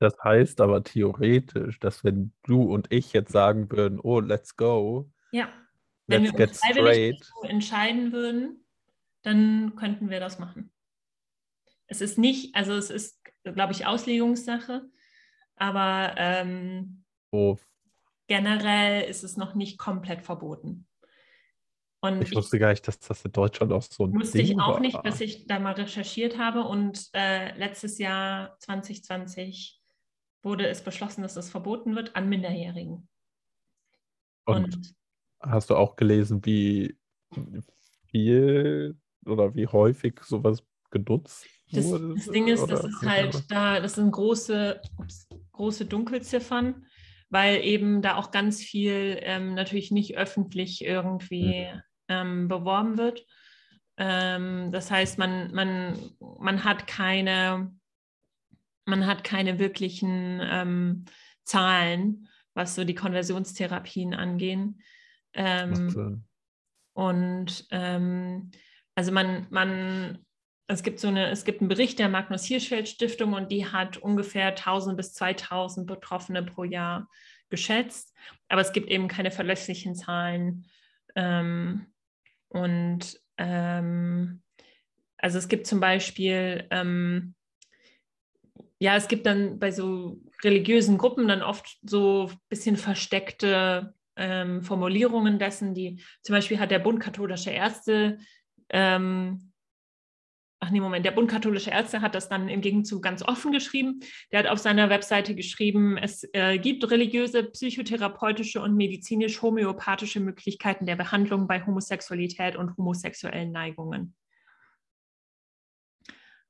[SPEAKER 2] Das heißt aber theoretisch, dass wenn du und ich jetzt sagen würden, oh, let's go,
[SPEAKER 1] Ja, wenn
[SPEAKER 2] let's
[SPEAKER 1] wir uns freiwillig
[SPEAKER 2] straight,
[SPEAKER 1] dazu entscheiden würden, dann könnten wir das machen. Es ist nicht, also es ist, glaube ich, Auslegungssache, aber ähm,
[SPEAKER 2] oh,
[SPEAKER 1] generell ist es noch nicht komplett verboten. Und
[SPEAKER 2] ich wusste gar nicht, dass das in Deutschland auch so ein
[SPEAKER 1] wusste
[SPEAKER 2] Ding
[SPEAKER 1] ich auch
[SPEAKER 2] war.
[SPEAKER 1] nicht, bis ich da mal recherchiert habe. Und äh, letztes Jahr 2020 wurde es beschlossen, dass es verboten wird an Minderjährigen.
[SPEAKER 2] Und hast du auch gelesen, wie viel oder wie häufig sowas genutzt
[SPEAKER 1] Das,
[SPEAKER 2] wurde?
[SPEAKER 1] das Ding ist, das ist halt da, das sind große, ups, große Dunkelziffern, weil eben da auch ganz viel ähm, natürlich nicht öffentlich irgendwie ähm, beworben wird. Ähm, das heißt, man, man, man hat keine, man hat keine wirklichen ähm, Zahlen, was so die Konversionstherapien angehen. Ähm, und ähm, also man, man, es gibt so eine, es gibt einen Bericht der Magnus Hirschfeld Stiftung und die hat ungefähr 1000 bis 2000 Betroffene pro Jahr geschätzt, aber es gibt eben keine verlässlichen Zahlen. Ähm, und ähm, also es gibt zum Beispiel, ähm, ja, es gibt dann bei so religiösen Gruppen dann oft so ein bisschen versteckte ähm, Formulierungen dessen, die zum Beispiel hat der Bund katholischer Ärzte, ähm, ach nee, Moment, der Bund katholischer Ärzte hat das dann im Gegenzug ganz offen geschrieben. Der hat auf seiner Webseite geschrieben, es äh, gibt religiöse, psychotherapeutische und medizinisch-homöopathische Möglichkeiten der Behandlung bei Homosexualität und homosexuellen Neigungen.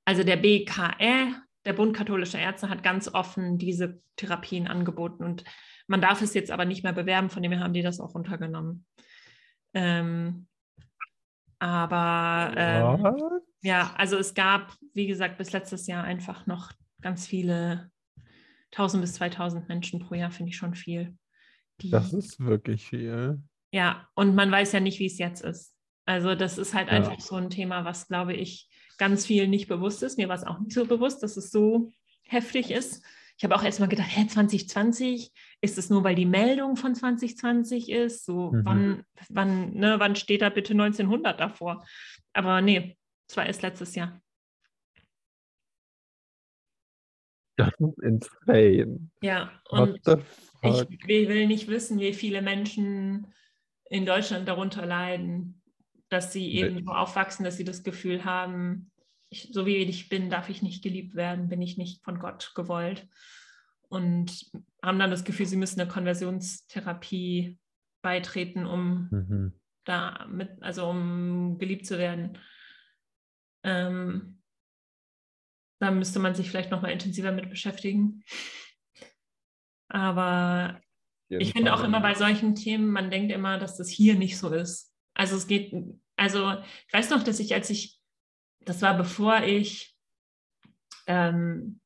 [SPEAKER 1] Also der BKE, der Bund katholischer Ärzte, hat ganz offen diese Therapien angeboten und man darf es jetzt aber nicht mehr bewerben, von dem her haben die das auch runtergenommen. Ähm, aber ähm? Ja, also es gab, wie gesagt, bis letztes Jahr einfach noch ganz viele 1000 bis 2000 Menschen pro Jahr, finde ich schon viel.
[SPEAKER 2] Das ist wirklich viel.
[SPEAKER 1] ja, und man weiß ja nicht, wie es jetzt ist. Also das ist halt
[SPEAKER 2] Ja.
[SPEAKER 1] einfach so ein Thema, was, glaube ich, ganz vielen nicht bewusst ist. Mir war es auch nicht so bewusst, dass es so heftig ist. Ich habe auch erst mal gedacht, hä, 2020, ist es nur, weil die Meldung von 2020 ist? So,
[SPEAKER 2] Mhm.
[SPEAKER 1] wann, wann, ne, wann steht da bitte 1900 davor? Aber nee, es war erst letztes Jahr.
[SPEAKER 2] Das ist insane.
[SPEAKER 1] Ja, und ich will nicht wissen, wie viele Menschen in Deutschland darunter leiden, dass sie
[SPEAKER 2] Nee.
[SPEAKER 1] eben so aufwachsen, dass sie das Gefühl haben, ich, so wie ich bin, darf ich nicht geliebt werden, bin ich nicht von Gott gewollt. Und haben dann das Gefühl, sie müssen eine Konversionstherapie beitreten, um
[SPEAKER 2] Mhm.
[SPEAKER 1] da mit, also um geliebt zu werden. Ähm, da müsste man sich vielleicht nochmal intensiver mit beschäftigen. Aber
[SPEAKER 2] Jeden
[SPEAKER 1] ich finde auch immer bei solchen Themen, man denkt immer, dass das hier nicht so ist. Also es geht, also ich weiß noch, dass ich, als ich, das war bevor ich, ähm,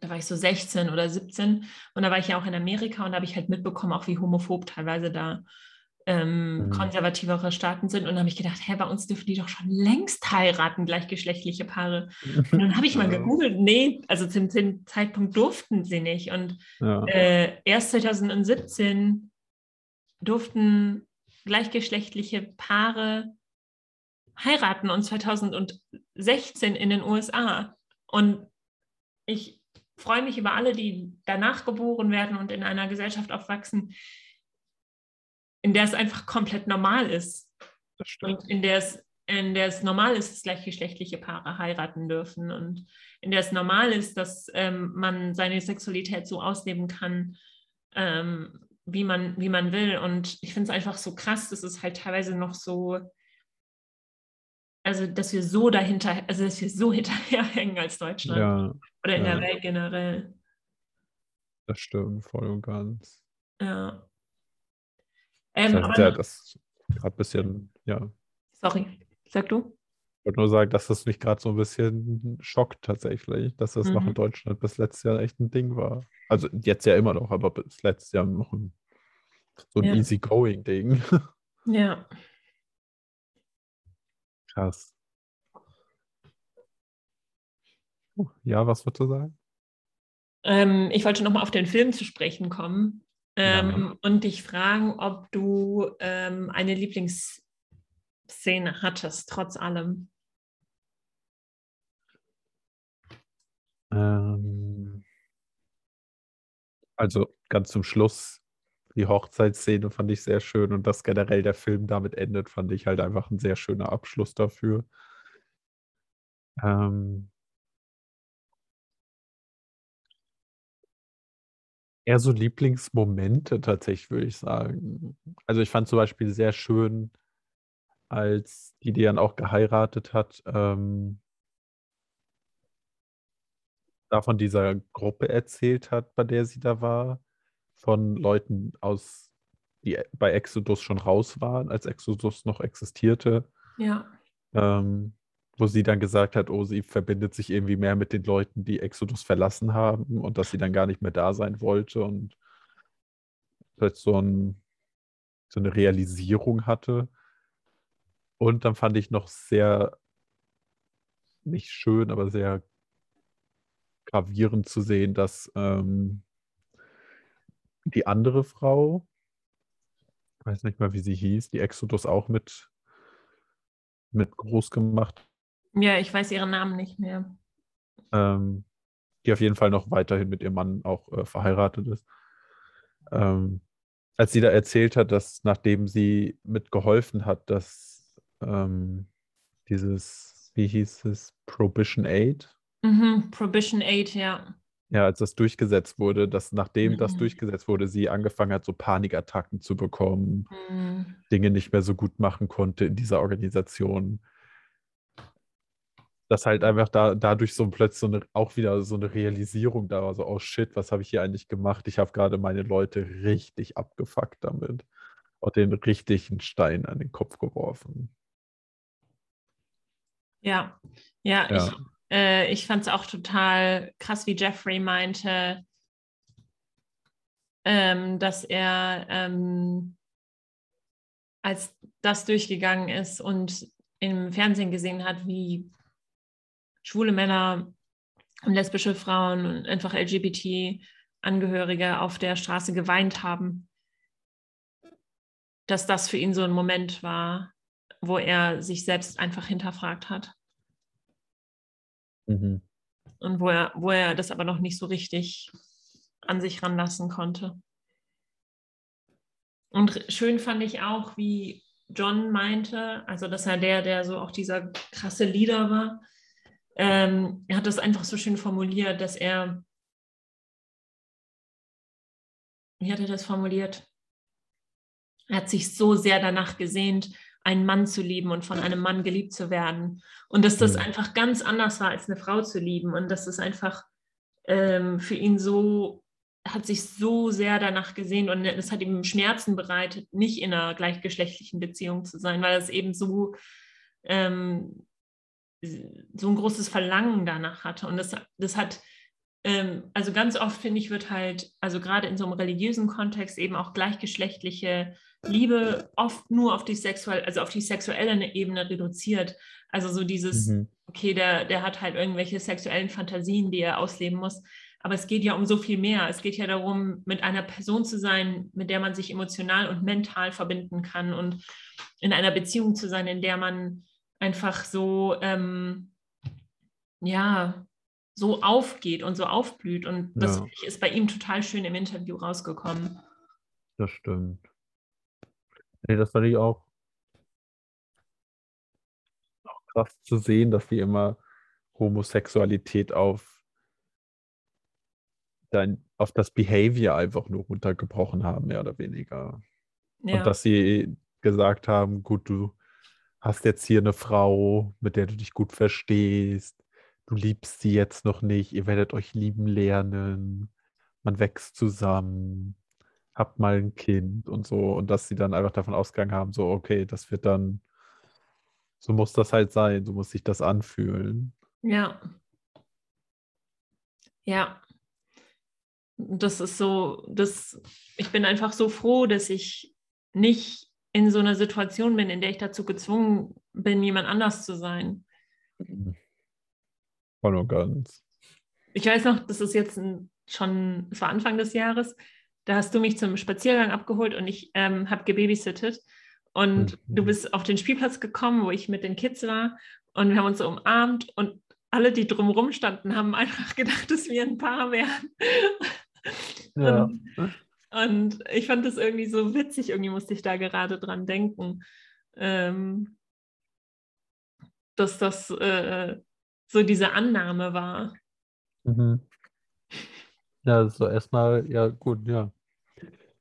[SPEAKER 1] da war ich so 16 oder 17 und da war ich ja auch in Amerika und da habe ich halt mitbekommen, auch wie homophob teilweise da ähm,
[SPEAKER 2] Mhm.
[SPEAKER 1] konservativere Staaten sind. Und dann habe ich gedacht, hä, bei uns dürfen die doch schon längst heiraten, gleichgeschlechtliche Paare. Und dann habe ich mal
[SPEAKER 2] Ja.
[SPEAKER 1] gegoogelt, nee, also zum, zum Zeitpunkt durften sie nicht. Und
[SPEAKER 2] Ja.
[SPEAKER 1] äh, erst 2017 durften gleichgeschlechtliche Paare heiraten und 2016 in den USA. Und ich freue mich über alle, die danach geboren werden und in einer Gesellschaft aufwachsen, in der es einfach komplett normal ist
[SPEAKER 2] Das stimmt.
[SPEAKER 1] und in der es in der es normal ist, dass gleichgeschlechtliche Paare heiraten dürfen und in der es normal ist, dass ähm, man seine Sexualität so ausleben kann, ähm, wie, man, wie man will. Und ich finde es einfach so krass, dass es halt teilweise noch so, also dass wir so dahinter, also dass wir so hinterherhängen als Deutschland
[SPEAKER 2] Ja,
[SPEAKER 1] oder in
[SPEAKER 2] ja.
[SPEAKER 1] der Welt generell.
[SPEAKER 2] das stimmt voll und ganz.
[SPEAKER 1] Ja.
[SPEAKER 2] Das
[SPEAKER 1] Ähm,
[SPEAKER 2] heißt,
[SPEAKER 1] aber
[SPEAKER 2] ja,
[SPEAKER 1] noch-
[SPEAKER 2] das gerade ein bisschen, ja.
[SPEAKER 1] sorry, sag du?
[SPEAKER 2] Ich wollte nur sagen, dass das mich gerade so ein bisschen schockt tatsächlich, dass das noch
[SPEAKER 1] Mhm.
[SPEAKER 2] in Deutschland bis letztes Jahr echt ein Ding war. Also jetzt ja immer noch, aber bis letztes Jahr noch ein, so ein
[SPEAKER 1] Ja.
[SPEAKER 2] easygoing-Ding.
[SPEAKER 1] Ja.
[SPEAKER 2] Krass. Ja, was würdest du sagen?
[SPEAKER 1] Ähm, ich wollte nochmal auf den Film zu sprechen kommen ähm,
[SPEAKER 2] Ja.
[SPEAKER 1] und dich fragen, ob du ähm, eine Lieblingsszene hattest, trotz allem.
[SPEAKER 2] Ähm, also ganz zum Schluss, die Hochzeitsszene fand ich sehr schön und dass generell der Film damit endet, fand ich halt einfach ein sehr schöner Abschluss dafür. Ähm, eher so Lieblingsmomente tatsächlich, würde ich sagen. Also ich fand zum Beispiel sehr schön, als die, die dann auch geheiratet hat, ähm, da von dieser Gruppe erzählt hat, bei der sie da war, von Leuten aus, die bei Exodus schon raus waren, als Exodus noch existierte,
[SPEAKER 1] Ja.
[SPEAKER 2] ähm, wo sie dann gesagt hat, oh, sie verbindet sich irgendwie mehr mit den Leuten, die Exodus verlassen haben und dass sie dann gar nicht mehr da sein wollte und plötzlich so, ein, so eine Realisierung hatte. Und dann fand ich noch sehr, nicht schön, aber sehr gravierend zu sehen, dass ähm, die andere Frau, ich weiß nicht mal, wie sie hieß, die Exodus auch mit, mit groß gemacht,
[SPEAKER 1] Ja, ich weiß ihren Namen nicht mehr.
[SPEAKER 2] ähm, die auf jeden Fall noch weiterhin mit ihrem Mann auch äh, verheiratet ist. Ähm, als sie da erzählt hat, dass nachdem sie mitgeholfen hat, dass ähm, dieses, wie hieß es, Prohibition Aid,
[SPEAKER 1] Mhm. Prohibition 8, ja.
[SPEAKER 2] Ja, als das durchgesetzt wurde, dass nachdem das
[SPEAKER 1] Mhm.
[SPEAKER 2] durchgesetzt wurde, sie angefangen hat, so Panikattacken zu bekommen,
[SPEAKER 1] Mhm.
[SPEAKER 2] Dinge nicht mehr so gut machen konnte in dieser Organisation. Dass halt einfach da, dadurch so plötzlich so eine, auch wieder so eine Realisierung da war, so, oh shit, was habe ich hier eigentlich gemacht? Ich habe gerade meine Leute richtig abgefuckt damit. Und den richtigen Stein an den Kopf geworfen.
[SPEAKER 1] Ja, ja,
[SPEAKER 2] Ja.
[SPEAKER 1] ich, äh, ich fand es auch total krass, wie Jeffrey meinte, ähm, dass er, ähm, als das durchgegangen ist und im Fernsehen gesehen hat, wie schwule Männer und lesbische Frauen und einfach LGBT-Angehörige auf der Straße geweint haben, dass das für ihn so ein Moment war, wo er sich selbst einfach hinterfragt hat
[SPEAKER 2] Mhm.
[SPEAKER 1] und wo er, wo er das aber noch nicht so richtig an sich ranlassen konnte. Und schön fand ich auch, wie John meinte, also dass er der, der so auch dieser krasse Leader war, ähm, er hat das einfach so schön formuliert, dass er, wie hat er das formuliert? Er hat sich so sehr danach gesehnt, einen Mann zu lieben und von einem Mann geliebt zu werden. Und dass das
[SPEAKER 2] Mhm.
[SPEAKER 1] einfach ganz anders war, als eine Frau zu lieben. Und dass es einfach ähm, für ihn so, hat sich so sehr danach gesehnt und es hat ihm Schmerzen bereitet, nicht in einer gleichgeschlechtlichen Beziehung zu sein, weil es eben so, ähm, so ein großes Verlangen danach hatte. Und das, das hat, ähm, also ganz oft finde ich, wird halt, also gerade in so einem religiösen Kontext eben auch gleichgeschlechtliche Liebe oft nur auf die sexuell, also auf die sexuelle Ebene reduziert. Also so dieses,
[SPEAKER 2] Mhm.
[SPEAKER 1] okay, der, der hat halt irgendwelche sexuellen Fantasien, die er ausleben muss. Aber es geht ja um so viel mehr. Es geht ja darum, mit einer Person zu sein, mit der man sich emotional und mental verbinden kann und in einer Beziehung zu sein, in der man einfach so, ähm, ja, so aufgeht und so aufblüht. Und das
[SPEAKER 2] Ja.
[SPEAKER 1] ist bei ihm total schön im Interview rausgekommen.
[SPEAKER 2] Das stimmt. Nee, das fand ich auch. krass zu sehen, dass die immer Homosexualität auf, dein, auf das Behavior einfach nur runtergebrochen haben, mehr oder weniger.
[SPEAKER 1] Ja.
[SPEAKER 2] Und dass sie gesagt haben, gut, du hast jetzt hier eine Frau, mit der du dich gut verstehst, du liebst sie jetzt noch nicht, ihr werdet euch lieben lernen, man wächst zusammen, habt mal ein Kind und so. Und dass sie dann einfach davon ausgegangen haben, so, okay, das wird dann, so muss das halt sein, so muss sich das anfühlen.
[SPEAKER 1] Ja. Ja. Das ist so, das, ich bin einfach so froh, dass ich nicht in so einer Situation bin, in der ich dazu gezwungen bin, jemand anders zu sein.
[SPEAKER 2] Voll und ganz.
[SPEAKER 1] Ich weiß noch, das ist jetzt ein, schon, es war Anfang des Jahres, da hast du mich zum Spaziergang abgeholt und ich ähm, habe gebabysittet. Und
[SPEAKER 2] Mhm.
[SPEAKER 1] du bist auf den Spielplatz gekommen, wo ich mit den Kids war. Und wir haben uns so umarmt und alle, die drumherum standen, haben einfach gedacht, dass wir ein Paar wären.
[SPEAKER 2] Ja.
[SPEAKER 1] Und, und ich fand das irgendwie so witzig. Irgendwie musste ich da gerade dran denken, ähm, dass das äh, so diese Annahme war.
[SPEAKER 2] Mhm. Ja, so erstmal, ja, gut, ja.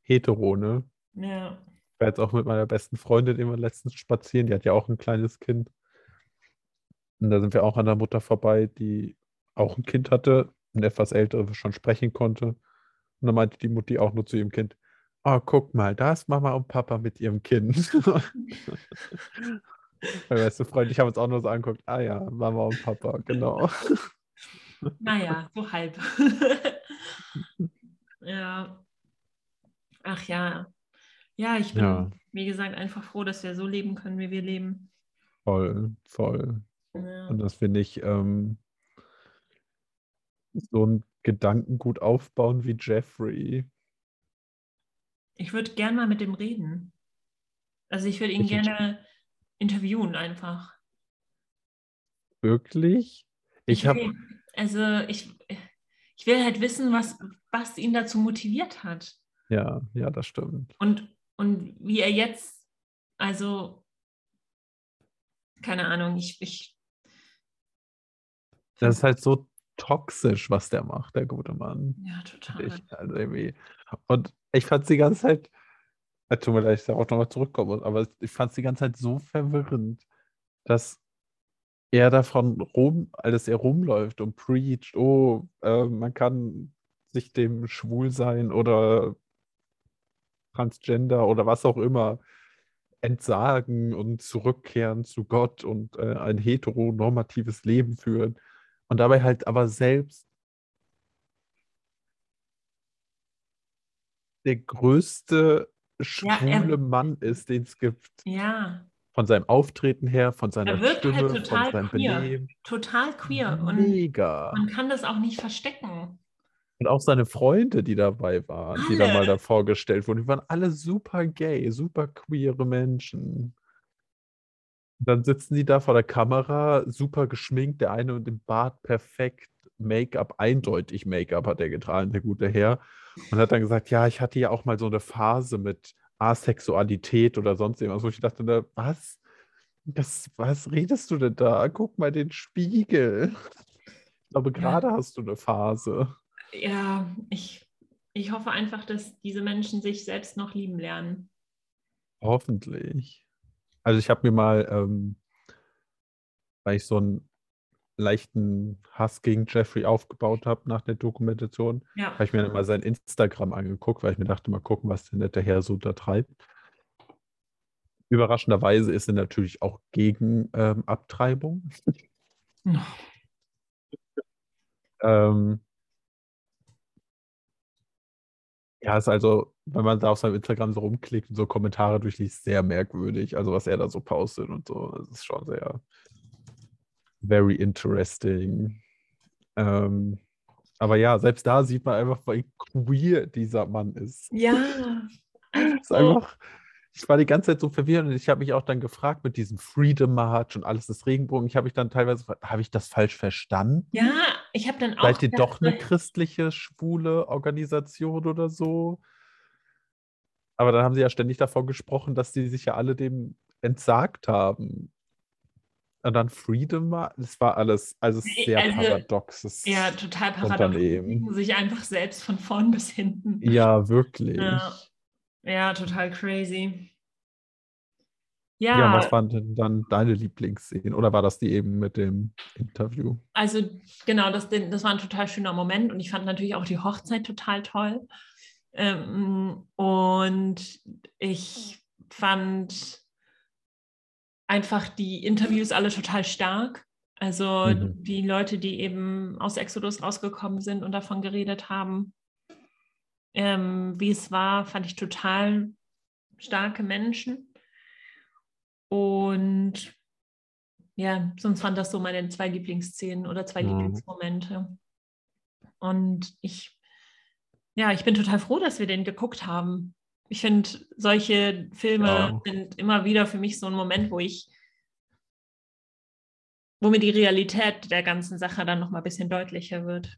[SPEAKER 2] Hetero, ne?
[SPEAKER 1] Ja.
[SPEAKER 2] Ich war jetzt auch mit meiner besten Freundin immer letztens spazieren, die hat ja auch ein kleines Kind. Und da sind wir auch an der Mutter vorbei, die auch ein Kind hatte, ein etwas ältere schon sprechen konnte. Und dann meinte die Mutti auch nur zu ihrem Kind, oh, guck mal, da ist Mama und Papa mit ihrem Kind. Meine beste Freundin, ich habe uns auch nur so angeguckt, ah ja, Mama und Papa, genau.
[SPEAKER 1] Naja, so halb. ja. Ach ja. Ja, ich bin,
[SPEAKER 2] Ja.
[SPEAKER 1] wie gesagt, einfach froh, dass wir so leben können, wie wir leben.
[SPEAKER 2] Voll, voll.
[SPEAKER 1] Ja.
[SPEAKER 2] Und das finde ich, ähm, so ein Gedankengut aufbauen wie Jeffrey.
[SPEAKER 1] Ich würde gern mal mit dem reden. Also ich würde ihn
[SPEAKER 2] Ich-
[SPEAKER 1] gerne interviewen einfach.
[SPEAKER 2] Wirklich? Ich habe,
[SPEAKER 1] will, also ich, ich will halt wissen, was, was ihn dazu motiviert hat.
[SPEAKER 2] ja, ja, das stimmt.
[SPEAKER 1] Und, und wie er jetzt, also, keine Ahnung, ich, ich
[SPEAKER 2] Das ist halt so toxisch, was der macht, der gute Mann.
[SPEAKER 1] ja, total.
[SPEAKER 2] Ich, also irgendwie. Und ich fand es die ganze Zeit, äh, tut mir leid, dass ich darauf nochmal zurückkomme, aber ich fand es die ganze Zeit so verwirrend, dass er davon rum, als er rumläuft und preacht, oh, äh, man kann sich dem Schwulsein oder Transgender oder was auch immer entsagen und zurückkehren zu Gott und äh, ein heteronormatives Leben führen. Und dabei halt aber selbst der größte
[SPEAKER 1] Ja, er-
[SPEAKER 2] schwule Mann ist, den es gibt.
[SPEAKER 1] Ja,
[SPEAKER 2] Von seinem Auftreten her, von seiner
[SPEAKER 1] wirkt
[SPEAKER 2] Stimme,
[SPEAKER 1] halt
[SPEAKER 2] von seinem
[SPEAKER 1] queer.
[SPEAKER 2] Benehmen.
[SPEAKER 1] total queer. Und
[SPEAKER 2] Mega.
[SPEAKER 1] man kann das auch nicht verstecken.
[SPEAKER 2] Und auch seine Freunde, die dabei waren, die da
[SPEAKER 1] Alle.
[SPEAKER 2] mal da vorgestellt wurden, die waren alle super gay, super queere Menschen. Und dann sitzen die da vor der Kamera, super geschminkt, der eine mit dem Bart perfekt, Make-up, eindeutig Make-up hat er getragen, der gute Herr. Und hat dann gesagt, ja, ich hatte ja auch mal so eine Phase mit Asexualität oder sonst irgendwas, wo ich dachte, was? Das, was redest du denn da? Guck mal den Spiegel. Ich glaube,
[SPEAKER 1] Ja.
[SPEAKER 2] gerade hast du eine Phase.
[SPEAKER 1] Ja, ich, ich hoffe einfach, dass diese Menschen sich selbst noch lieben lernen.
[SPEAKER 2] Hoffentlich. Also ich habe mir mal, ähm, weil ich so einen leichten Hass gegen Jeffrey aufgebaut habe nach der Dokumentation,
[SPEAKER 1] Ja,
[SPEAKER 2] habe ich mir dann mal sein Instagram angeguckt, weil ich mir dachte, mal gucken, was der nette Herr so da treibt. Überraschenderweise ist er natürlich auch gegen ähm, Abtreibung. Ähm, ja, ist also, wenn man da auf seinem Instagram so rumklickt und so Kommentare durchliest, sehr merkwürdig. Also, was er da so postet und so, das ist schon sehr very interesting. Ähm, aber ja, selbst da sieht man einfach, wie queer dieser Mann ist.
[SPEAKER 1] ja.
[SPEAKER 2] Ist
[SPEAKER 1] so.
[SPEAKER 2] einfach, ich war die ganze Zeit so verwirrt und ich habe mich auch dann gefragt mit diesem Freedom March und alles ist Regenbogen. Ich habe mich dann teilweise habe ich das falsch verstanden?
[SPEAKER 1] Ja, ich habe dann auch.
[SPEAKER 2] Seid ihr doch eine christliche, schwule Organisation oder so? Aber dann haben sie ja ständig davon gesprochen, dass sie sich ja alle dem entsagt haben. und dann Freedom war, das war alles, also sehr
[SPEAKER 1] Also,
[SPEAKER 2] paradoxes
[SPEAKER 1] Ja, total paradox.
[SPEAKER 2] Unternehmen.
[SPEAKER 1] sich einfach selbst von vorn bis hinten.
[SPEAKER 2] Ja, wirklich.
[SPEAKER 1] Ja. Ja, total crazy.
[SPEAKER 2] Ja,
[SPEAKER 1] Ja,
[SPEAKER 2] was waren denn dann deine Lieblingsszenen? Oder war das die eben mit dem Interview?
[SPEAKER 1] also genau, das, das war ein total schöner Moment und ich fand natürlich auch die Hochzeit total toll. Ähm, und ich fand einfach die Interviews alle total stark. Also
[SPEAKER 2] Mhm.
[SPEAKER 1] die Leute, die eben aus Exodus rausgekommen sind und davon geredet haben, ähm, wie es war, fand ich total starke Menschen. Und ja, sonst waren das so meine zwei Lieblingsszenen oder zwei
[SPEAKER 2] Mhm.
[SPEAKER 1] Lieblingsmomente. Und ich, ja, ich bin total froh, dass wir den geguckt haben. Ich finde, solche Filme
[SPEAKER 2] Ja.
[SPEAKER 1] sind immer wieder für mich so ein Moment, wo ich, wo mir die Realität der ganzen Sache dann nochmal ein bisschen deutlicher wird.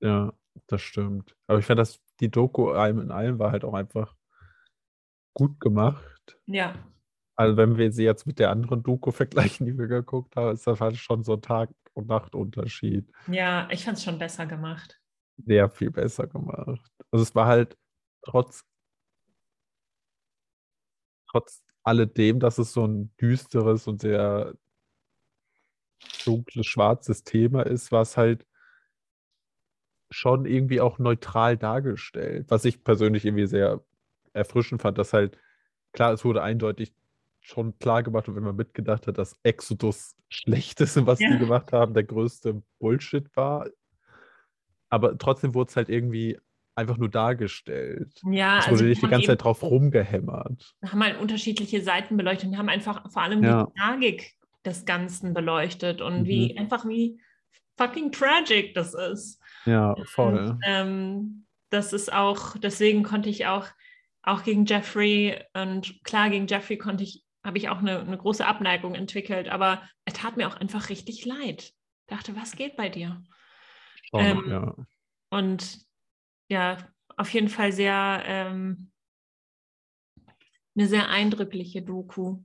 [SPEAKER 2] Ja, das stimmt. Aber ich fand, dass die Doku allem in allem war halt auch einfach gut gemacht.
[SPEAKER 1] Ja,
[SPEAKER 2] Also wenn wir sie jetzt mit der anderen Doku vergleichen, die wir geguckt haben, ist das halt schon so ein Tag- und Nachtunterschied.
[SPEAKER 1] ja, ich fand es schon besser gemacht.
[SPEAKER 2] Sehr viel besser gemacht. Also es war halt trotz, trotz alledem, dass es so ein düsteres und sehr dunkles, schwarzes Thema ist, war es halt schon irgendwie auch neutral dargestellt, was ich persönlich irgendwie sehr erfrischend fand, dass halt, klar, es wurde eindeutig schon klar gemacht und wenn man mitgedacht hat, dass Exodus schlecht ist und was
[SPEAKER 1] Ja.
[SPEAKER 2] die gemacht haben, der größte Bullshit war. Aber trotzdem wurde es halt irgendwie einfach nur dargestellt.
[SPEAKER 1] Ja,
[SPEAKER 2] Es
[SPEAKER 1] also
[SPEAKER 2] wurde
[SPEAKER 1] die
[SPEAKER 2] nicht die ganze Zeit drauf rumgehämmert.
[SPEAKER 1] haben halt unterschiedliche Seiten beleuchtet und haben einfach vor allem
[SPEAKER 2] Ja.
[SPEAKER 1] die Tragik des Ganzen beleuchtet und
[SPEAKER 2] Mhm.
[SPEAKER 1] wie einfach wie fucking tragic das ist.
[SPEAKER 2] Ja, voll.
[SPEAKER 1] Und, ähm, das ist auch, deswegen konnte ich auch, auch gegen Jeffrey und klar, gegen Jeffrey konnte ich, habe ich auch eine, eine große Abneigung entwickelt, aber er tat mir auch einfach richtig leid. Ich dachte, was geht bei dir?
[SPEAKER 2] Schon,
[SPEAKER 1] ähm,
[SPEAKER 2] ja.
[SPEAKER 1] Und ja, auf jeden Fall sehr, ähm, eine sehr eindrückliche Doku.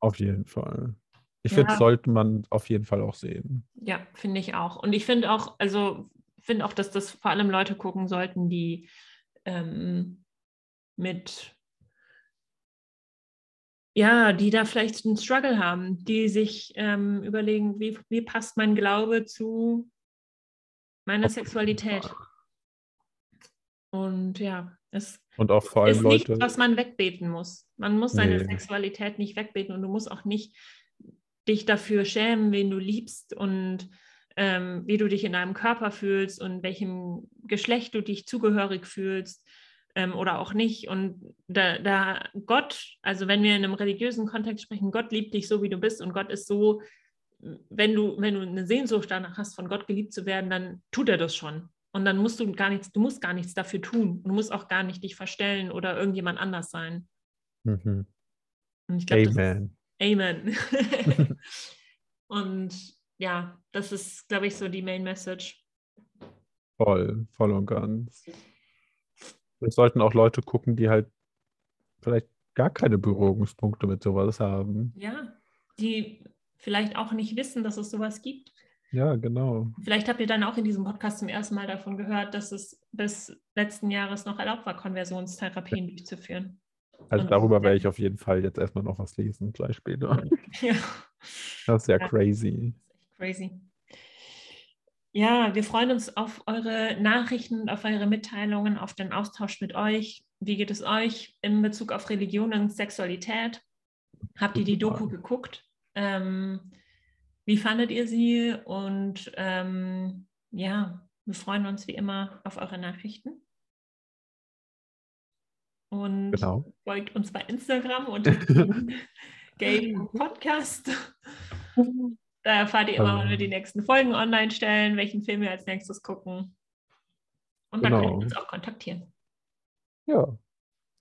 [SPEAKER 2] Auf jeden Fall. Ich
[SPEAKER 1] Ja.
[SPEAKER 2] finde, sollte man auf jeden Fall auch sehen.
[SPEAKER 1] Ja, finde ich auch. Und ich finde auch, also finde auch, dass das vor allem Leute gucken sollten, die ähm, mit, ja, die da vielleicht einen Struggle haben, die sich ähm, überlegen, wie, wie passt mein Glaube zu meiner Sexualität. Und ja, es
[SPEAKER 2] Und auch vor allem
[SPEAKER 1] ist
[SPEAKER 2] Leute.
[SPEAKER 1] nichts, was man wegbeten muss. Man muss seine
[SPEAKER 2] Nee.
[SPEAKER 1] Sexualität nicht wegbeten und du musst auch nicht dich dafür schämen, wen du liebst und ähm, wie du dich in deinem Körper fühlst und welchem Geschlecht du dich zugehörig fühlst ähm, oder auch nicht. Und da, da Gott, also wenn wir in einem religiösen Kontext sprechen, Gott liebt dich so, wie du bist und Gott ist so, wenn du, wenn du eine Sehnsucht danach hast, von Gott geliebt zu werden, dann tut er das schon. Und dann musst du gar nichts, du musst gar nichts dafür tun. Du musst auch gar nicht dich verstellen oder irgendjemand anders sein.
[SPEAKER 2] Mhm.
[SPEAKER 1] Und ich glaube, das ist
[SPEAKER 2] Amen.
[SPEAKER 1] Amen. und ja, das ist, glaube ich, so die Main Message.
[SPEAKER 2] Voll, voll und ganz. Es sollten auch Leute gucken, die halt vielleicht gar keine Berührungspunkte mit sowas haben.
[SPEAKER 1] Ja, die vielleicht auch nicht wissen, dass es sowas gibt.
[SPEAKER 2] Ja, genau.
[SPEAKER 1] Vielleicht habt ihr dann auch in diesem Podcast zum ersten Mal davon gehört, dass es bis letzten Jahres noch erlaubt war, Konversionstherapien durchzuführen.
[SPEAKER 2] Also
[SPEAKER 1] Und-
[SPEAKER 2] darüber werde ich auf jeden Fall jetzt erstmal noch was lesen, gleich später.
[SPEAKER 1] Ja.
[SPEAKER 2] Das ist ja
[SPEAKER 1] Ja.
[SPEAKER 2] crazy.
[SPEAKER 1] crazy. Ja, wir freuen uns auf eure Nachrichten, auf eure Mitteilungen, auf den Austausch mit euch. Wie geht es euch in Bezug auf Religion und Sexualität? Habt ihr die Doku geguckt? Ähm, wie fandet ihr sie? Und ähm, ja, wir freuen uns wie immer auf eure Nachrichten. Und
[SPEAKER 2] Genau.
[SPEAKER 1] folgt uns bei Instagram unter Game Podcast. Da erfahrt ihr immer, wann wir die
[SPEAKER 2] Ähm.
[SPEAKER 1] nächsten Folgen online stellen, welchen Film wir als nächstes gucken. Und dann könnt
[SPEAKER 2] Genau.
[SPEAKER 1] ihr uns auch kontaktieren.
[SPEAKER 2] Ja,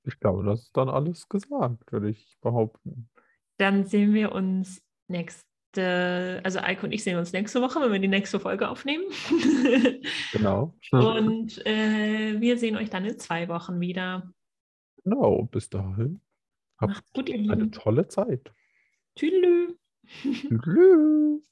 [SPEAKER 2] ich glaube, das ist dann alles gesagt, würde ich behaupten.
[SPEAKER 1] Dann sehen wir uns nächste, also Eike und ich sehen uns nächste Woche, wenn wir die nächste Folge aufnehmen.
[SPEAKER 2] Genau.
[SPEAKER 1] und äh, wir sehen euch dann in zwei Wochen wieder.
[SPEAKER 2] Genau, bis dahin. Habt
[SPEAKER 1] Macht's gut, ihr
[SPEAKER 2] eine
[SPEAKER 1] Lieben.
[SPEAKER 2] tolle Zeit.
[SPEAKER 1] Tschüss.
[SPEAKER 2] Tschüss.